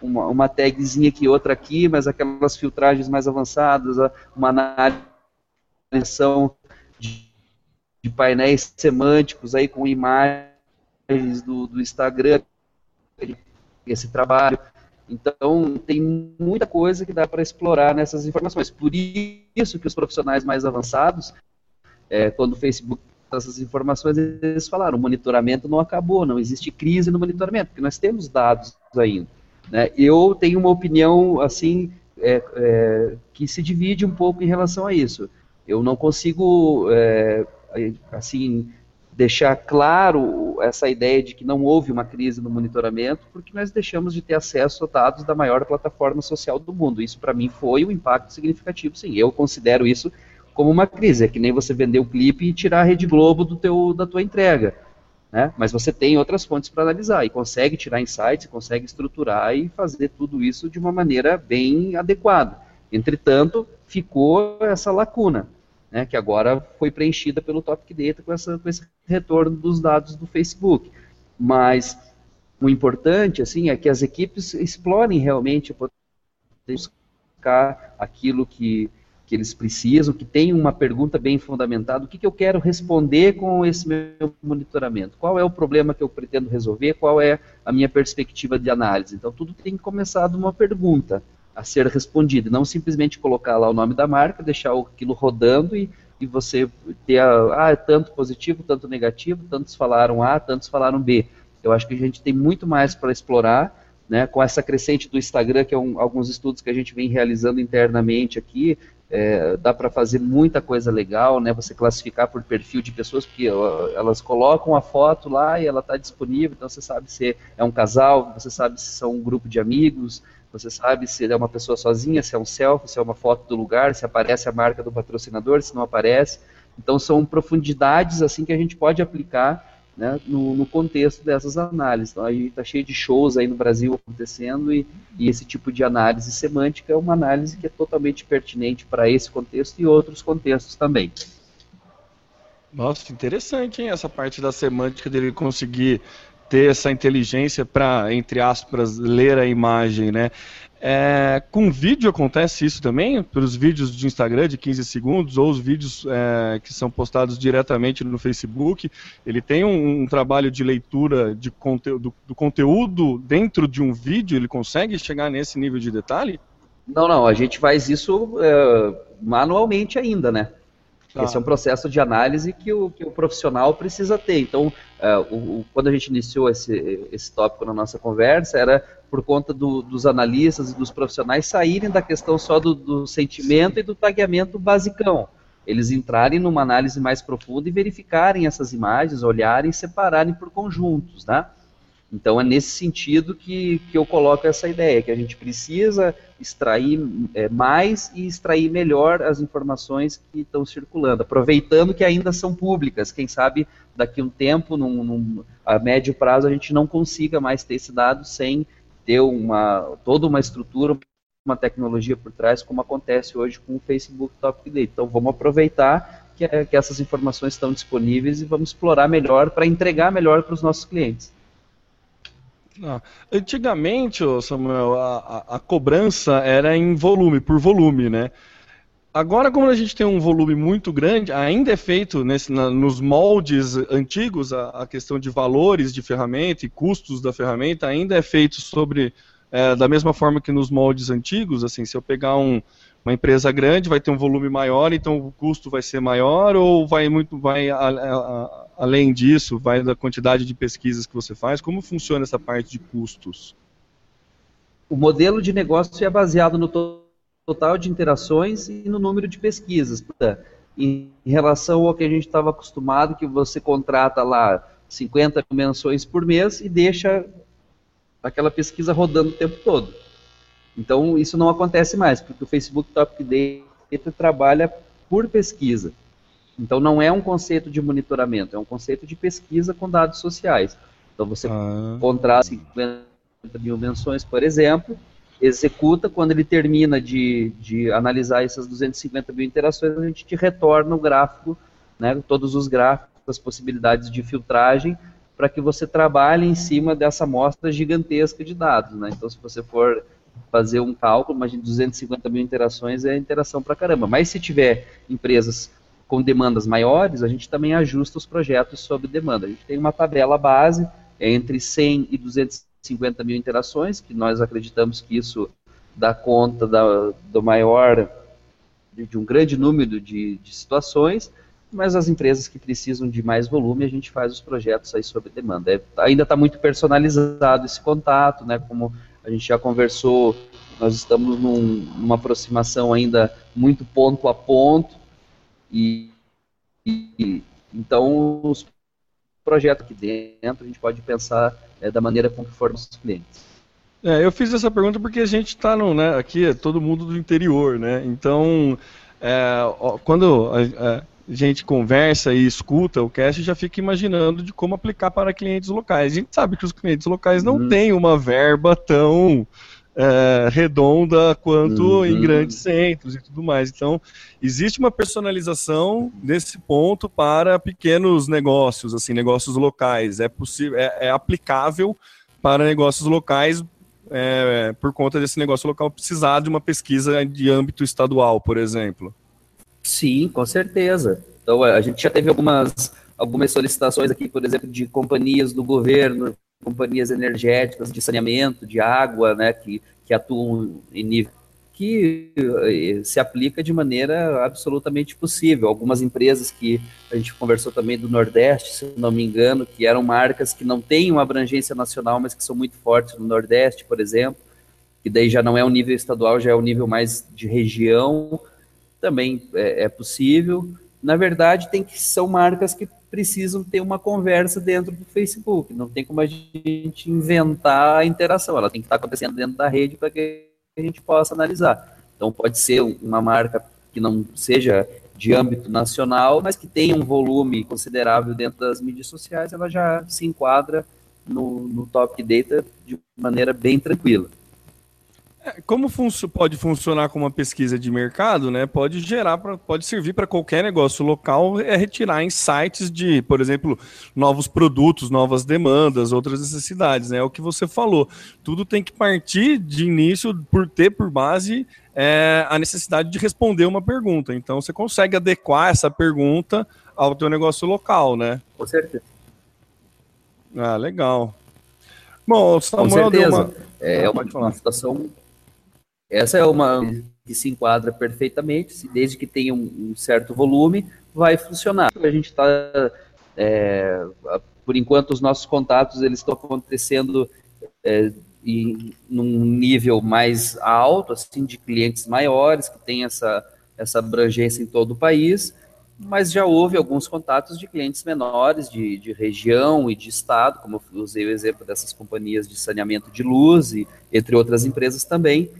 uma, uma tagzinha aqui, outra aqui, mas aquelas filtragens mais avançadas, uma análise de, de painéis semânticos aí com imagens do, do Instagram, esse trabalho. Então, tem muita coisa que dá para explorar nessas informações. Por isso que os profissionais mais avançados, é, quando o Facebook essas informações, eles falaram, o monitoramento não acabou, não existe crise no monitoramento, porque nós temos dados ainda. Né? Eu tenho uma opinião, assim, é, é, que se divide um pouco em relação a isso. Eu não consigo, é, assim, deixar claro essa ideia de que não houve uma crise no monitoramento, porque nós deixamos de ter acesso a dados da maior plataforma social do mundo. Isso, para mim, foi um impacto significativo, sim. Eu considero isso como uma crise. É que nem você vender o clipe e tirar a Rede Globo do teu, da tua entrega. Né? Mas você tem outras fontes para analisar e consegue tirar insights, consegue estruturar e fazer tudo isso de uma maneira bem adequada. Entretanto, ficou essa lacuna né, que agora foi preenchida pelo Topic Data com, essa, com esse retorno dos dados do Facebook. Mas o importante assim é que as equipes explorem realmente buscar aquilo que eles precisam, que tem uma pergunta bem fundamentada, o que, que eu quero responder com esse meu monitoramento? Qual é o problema que eu pretendo resolver? Qual é a minha perspectiva de análise? Então, tudo tem que começar de uma pergunta a ser respondida, não simplesmente colocar lá o nome da marca, deixar aquilo rodando e, e você ter, a, ah, é tanto positivo, tanto negativo, tantos falaram A, tantos falaram B. Eu acho que a gente tem muito mais para explorar, né, com essa crescente do Instagram, que é um, alguns estudos que a gente vem realizando internamente aqui, é, dá para fazer muita coisa legal, né? Você classificar por perfil de pessoas, porque elas colocam a foto lá e ela está disponível, então você sabe se é um casal, você sabe se são um grupo de amigos, você sabe se é uma pessoa sozinha, se é um selfie, se é uma foto do lugar, se aparece a marca do patrocinador, se não aparece. Então são profundidades assim que a gente pode aplicar né, no, no, contexto dessas análises. Então, aí está cheio de shows aí no Brasil acontecendo e, e, esse tipo de análise semântica é uma análise que é totalmente pertinente para esse contexto e outros contextos também. Nossa, interessante, hein, essa parte da semântica dele conseguir ter essa inteligência para, entre aspas, ler a imagem, né? É, com vídeo acontece isso também? Para os vídeos de Instagram de 15 segundos ou os vídeos é, que são postados diretamente no Facebook, ele tem um, um trabalho de leitura de do, do, conteúdo dentro de um vídeo? Ele consegue chegar nesse nível de detalhe? Não, não, a gente faz isso é, manualmente ainda, né? Tá. Esse é um processo de análise que o, que o profissional precisa ter. Então, uh, o, quando a gente iniciou esse, esse tópico na nossa conversa, era por conta do, dos analistas e dos profissionais saírem da questão só do, do sentimento e do tagueamento basicão. Eles entrarem numa análise mais profunda e verificarem essas imagens, olharem e separarem por conjuntos, né? Então é nesse sentido que, que eu coloco essa ideia, que a gente precisa extrair é, mais e extrair melhor as informações que estão circulando, aproveitando que ainda são públicas. Quem sabe daqui a um tempo, num, num, a médio prazo, a gente não consiga mais ter esse dado sem ter uma, toda uma estrutura, uma tecnologia por trás, como acontece hoje com o Facebook Topic Data. Então vamos aproveitar que, é, que essas informações estão disponíveis e vamos explorar melhor para entregar melhor para os nossos clientes. Ah, antigamente, Samuel, a, a, a, cobrança era em volume, por volume, né? Agora, como a gente tem um volume muito grande, ainda é feito nesse, na, nos moldes antigos a, a, questão de valores de ferramenta e custos da ferramenta ainda é feito sobre é, da mesma forma que nos moldes antigos. Assim, se eu pegar um, uma empresa grande, vai ter um volume maior, então o custo vai ser maior ou vai muito vai a, além disso, vai da quantidade de pesquisas que você faz? Como funciona essa parte de custos? O modelo de negócio é baseado no de interações e no número de pesquisas. Em relação ao que a gente estava acostumado, que você contrata lá 50 menções por mês e deixa aquela pesquisa rodando o tempo todo. Então, isso não acontece mais, porque o Facebook Topic Data trabalha por pesquisa. Então não é um conceito de monitoramento, é um conceito de pesquisa com dados sociais. Então você ah. contrata 50 mil menções, por exemplo, executa, quando ele termina de, de analisar essas 250 mil interações, a gente te retorna o gráfico, né, todos os gráficos, as possibilidades de filtragem, para que você trabalhe em cima dessa amostra gigantesca de dados. Né? Então, se você for fazer um cálculo, imagine 250 mil interações é interação para caramba. Mas se tiver empresas com demandas maiores, a gente também ajusta os projetos sob demanda. A gente tem uma tabela base é entre 100 e 250 mil interações, que nós acreditamos que isso dá conta da, do maior, de, de um grande número de, de, situações, mas as empresas que precisam de mais volume, a gente faz os projetos aí sob demanda. É, ainda está muito personalizado esse contato, né, como a gente já conversou, nós estamos num, numa aproximação ainda muito ponto a ponto, e, e então, os projetos aqui dentro, a gente pode pensar é, da maneira como formam os clientes. É, eu fiz essa pergunta porque a gente está né, aqui, é todo mundo do interior, né? Então, é, quando a, a, gente conversa e escuta o cast, já fica imaginando de como aplicar para clientes locais. A gente sabe que os clientes locais não uhum. têm uma verba tão é, redonda quanto uhum. em grandes centros e tudo mais. Então, existe uma personalização nesse ponto para pequenos negócios, assim, negócios locais. É possível, é, é aplicável para negócios locais é, por conta desse negócio local precisar de uma pesquisa de âmbito estadual, por exemplo. Sim, com certeza. Então a gente já teve algumas, algumas solicitações aqui, por exemplo, de companhias do governo, companhias energéticas de saneamento, de água, né, que, que atuam em nível que eh, se aplica de maneira absolutamente possível. Algumas empresas que a gente conversou também do Nordeste, se não me engano, que eram marcas que não têm uma abrangência nacional, mas que são muito fortes no Nordeste, por exemplo, que daí já não é o nível estadual, já é o nível mais de região, também é, é possível. Na verdade, tem que são marcas que precisam ter uma conversa dentro do Facebook. Não tem como a gente inventar a interação. Ela tem que estar acontecendo dentro da rede para que a gente possa analisar. Então, pode ser uma marca que não seja de âmbito nacional, mas que tenha um volume considerável dentro das mídias sociais, ela já se enquadra no, no Top Data de maneira bem tranquila. É, como fun pode funcionar como uma pesquisa de mercado, né? Pode gerar, pra, pode servir para qualquer negócio local, é retirar insights de, por exemplo, novos produtos, novas demandas, outras necessidades, né? É o que você falou. Tudo tem que partir de início por ter por base é, a necessidade de responder uma pergunta. Então você consegue adequar essa pergunta ao teu negócio local, né? Com certeza. Ah, legal. Bom, Samuel Com certeza. Uma... É uma, uma situação essa é uma que se enquadra perfeitamente, desde que tenha um, um certo volume, vai funcionar. A gente está, é, por enquanto, os nossos contatos eles estão acontecendo é, em num nível mais alto, assim, de clientes maiores que têm essa essa abrangência em todo o país, mas já houve alguns contatos de clientes menores, de, de região e de estado, como eu usei o exemplo dessas companhias de saneamento de luz, e, entre outras empresas também,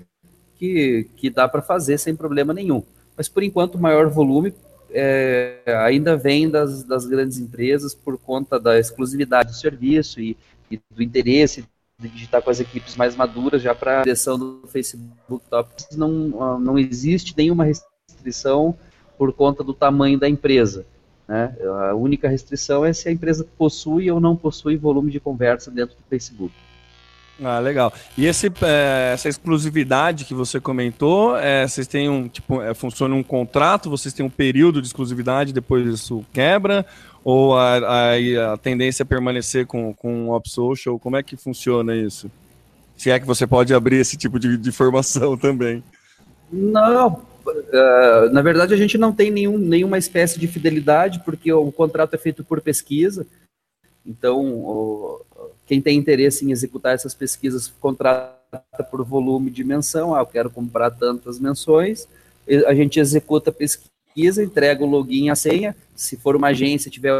que, que dá para fazer sem problema nenhum. Mas por enquanto o maior volume é, ainda vem das, das grandes empresas por conta da exclusividade do serviço e, e do interesse de estar com as equipes mais maduras já para a direção do Facebook Tops não, não existe nenhuma restrição por conta do tamanho da empresa. Né? A única restrição é se a empresa possui ou não possui volume de conversa dentro do Facebook. Ah, legal. E esse, é, essa exclusividade que você comentou, é, vocês têm um, tipo, é, funciona um contrato, vocês têm um período de exclusividade, depois isso quebra? Ou a, a, a tendência é permanecer com, com o Social? Como é que funciona isso? Se é que você pode abrir esse tipo de, de informação (laughs) também. Não, uh, na verdade a gente não tem nenhum, nenhuma espécie de fidelidade, porque o contrato é feito por pesquisa. Então, quem tem interesse em executar essas pesquisas contrata por volume de menção. Ah, eu quero comprar tantas menções. A gente executa a pesquisa, entrega o login e a senha. Se for uma agência, tiver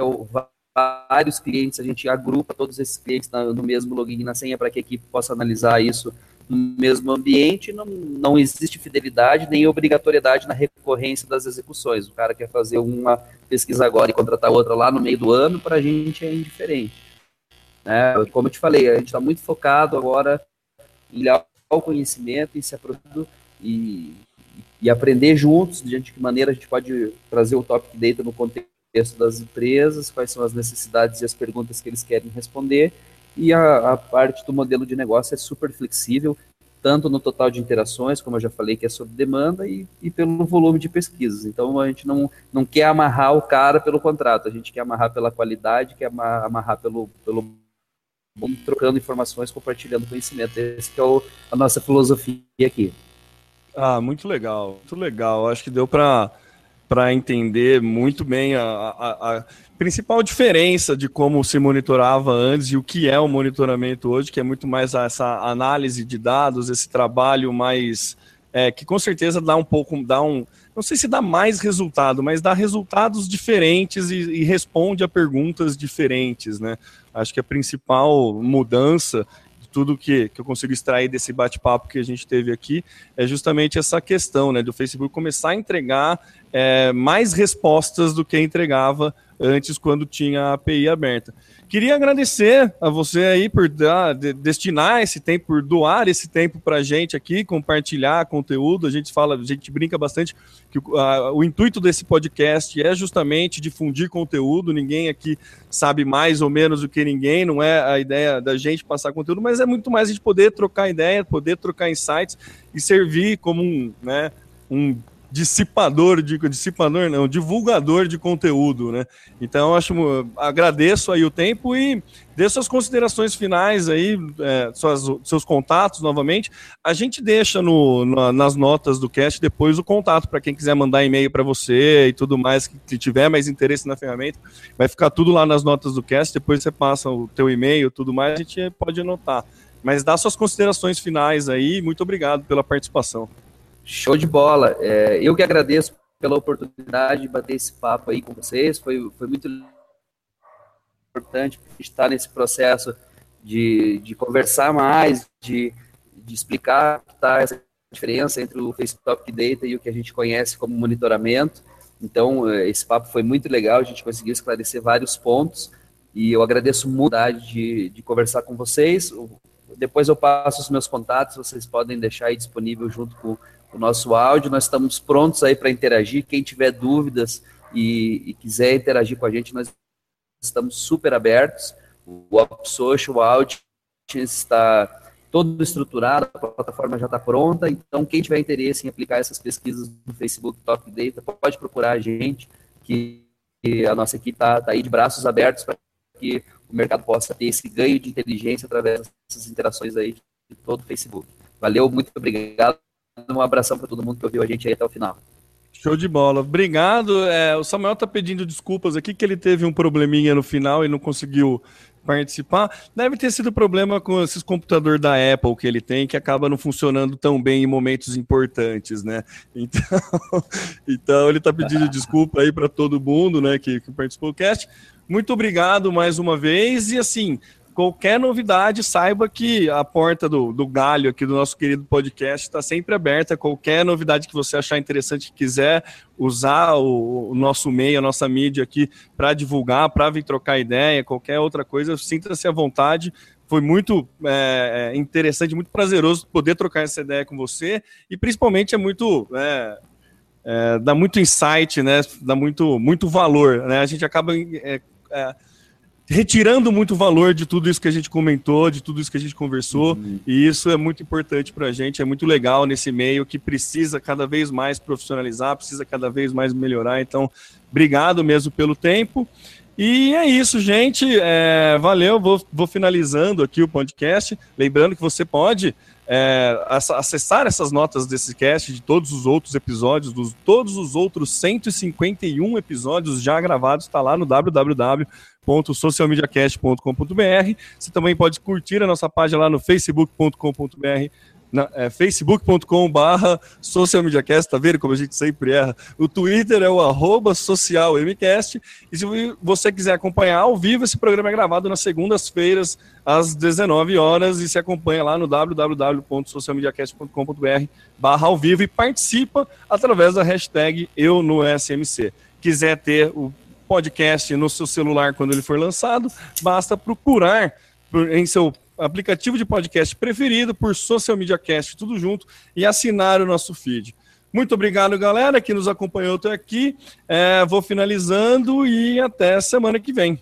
vários clientes, a gente agrupa todos esses clientes no mesmo login e na senha para que a equipe possa analisar isso no mesmo ambiente. Não, não existe fidelidade nem obrigatoriedade na recorrência das execuções. O cara quer fazer uma pesquisa agora e contratar outra lá no meio do ano, para a gente é indiferente. Né? Como eu te falei, a gente está muito focado agora em olhar o conhecimento, em se aproximar e, e aprender juntos de que maneira a gente pode trazer o Topic Data no contexto das empresas, quais são as necessidades e as perguntas que eles querem responder. E a, a parte do modelo de negócio é super flexível, tanto no total de interações, como eu já falei, que é sob demanda, e, e, pelo volume de pesquisas. Então, a gente não, não quer amarrar o cara pelo contrato, a gente quer amarrar pela qualidade, quer amarrar pelo, pelo trocando informações, compartilhando conhecimento. Essa é o, a nossa filosofia aqui. Ah, muito legal, muito legal. Acho que deu para para entender muito bem a, a, a, principal diferença de como se monitorava antes e o que é o monitoramento hoje, que é muito mais essa análise de dados, esse trabalho mais é, que com certeza dá um pouco, dá um, não sei se dá mais resultado, mas dá resultados diferentes e, e responde a perguntas diferentes, né? Acho que a principal mudança de tudo que, que eu consigo extrair desse bate-papo que a gente teve aqui é justamente essa questão né, do Facebook começar a entregar é, mais respostas do que entregava antes quando tinha a API aberta. Queria agradecer a você aí por dar, de, destinar esse tempo, por doar esse tempo para a gente aqui, compartilhar conteúdo. A gente fala, a gente brinca bastante que o intuito desse podcast é justamente difundir conteúdo. Ninguém aqui sabe mais ou menos do que ninguém, não é a ideia da gente passar conteúdo, mas é muito mais a gente poder trocar ideia, poder trocar insights e servir como um, né, um dissipador de dissipador não, divulgador de conteúdo, né? Então acho agradeço aí o tempo e dê suas considerações finais aí, é, suas, seus contatos novamente. A gente deixa no, na, nas notas do cast depois o contato para quem quiser mandar e-mail para você e tudo mais que, que, tiver mais interesse na ferramenta, vai ficar tudo lá nas notas do cast. Depois você passa o teu e-mail, tudo mais, a gente pode anotar. Mas dá suas considerações finais aí. Muito obrigado pela participação. Show de bola. É, eu que agradeço pela oportunidade de bater esse papo aí com vocês. Foi, foi muito importante estar nesse processo de, de conversar mais, de, de explicar que está essa diferença entre o Facebook Data e o que a gente conhece como monitoramento. Então, é, esse papo foi muito legal, a gente conseguiu esclarecer vários pontos e eu agradeço muito a de, de conversar com vocês. Depois eu passo os meus contatos, vocês podem deixar aí disponível junto com o nosso áudio. Nós estamos prontos aí para interagir. Quem tiver dúvidas e, e, quiser interagir com a gente, nós estamos super abertos. O Up Social Audience está todo estruturado, a plataforma já está pronta. Então, quem tiver interesse em aplicar essas pesquisas no Facebook Top Data, pode procurar a gente, que a nossa equipe está tá aí de braços abertos para que o mercado possa ter esse ganho de inteligência através dessas interações aí de todo o Facebook. Valeu, muito obrigado. Um abração para todo mundo que ouviu a gente aí até o final. Show de bola. Obrigado. É, o Samuel está pedindo desculpas aqui que ele teve um probleminha no final e não conseguiu participar. Deve ter sido problema com esses computadores da Apple que ele tem, que acaba não funcionando tão bem em momentos importantes, né? (laughs) Então, então ele está pedindo desculpa aí para todo mundo, né, que, que participou do cast. Muito obrigado mais uma vez e assim, qualquer novidade, saiba que a porta do, do galho aqui do nosso querido podcast está sempre aberta. Qualquer novidade que você achar interessante, quiser usar o, o nosso meio, a nossa mídia aqui para divulgar, para vir trocar ideia, qualquer outra coisa, sinta-se à vontade. Foi muito é, é, interessante, muito prazeroso poder trocar essa ideia com você e principalmente é muito é, é, dá muito insight, né? Dá muito muito valor, né? A gente acaba é, é, retirando muito valor de tudo isso que a gente comentou, de tudo isso que a gente conversou, uhum. e isso é muito importante para a gente, é muito legal nesse meio que precisa cada vez mais profissionalizar, precisa cada vez mais melhorar. Então, obrigado mesmo pelo tempo. E é isso, gente. É, valeu. Vou, vou finalizando aqui o podcast. Lembrando que você pode é, acessar essas notas desse cast, de todos os outros episódios, dos todos os outros 151 episódios já gravados, está lá no www.socialmediacast.com.br. Você também pode curtir a nossa página lá no facebook.com.br é, facebook.com barra socialmediacast, tá vendo como a gente sempre erra? O Twitter é o arroba socialmcast, e se você quiser acompanhar ao vivo, esse programa é gravado nas segundas-feiras, às 19 horas, e se acompanha lá no www.socialmediacast.com.br barra ao vivo e participa através da hashtag eu no SMC. Quiser ter o podcast no seu celular quando ele for lançado, basta procurar em seu aplicativo de podcast preferido, por Social Media Cast, tudo junto, e assinar o nosso feed. Muito obrigado, galera, que nos acompanhou até aqui. É, vou finalizando e até semana que vem.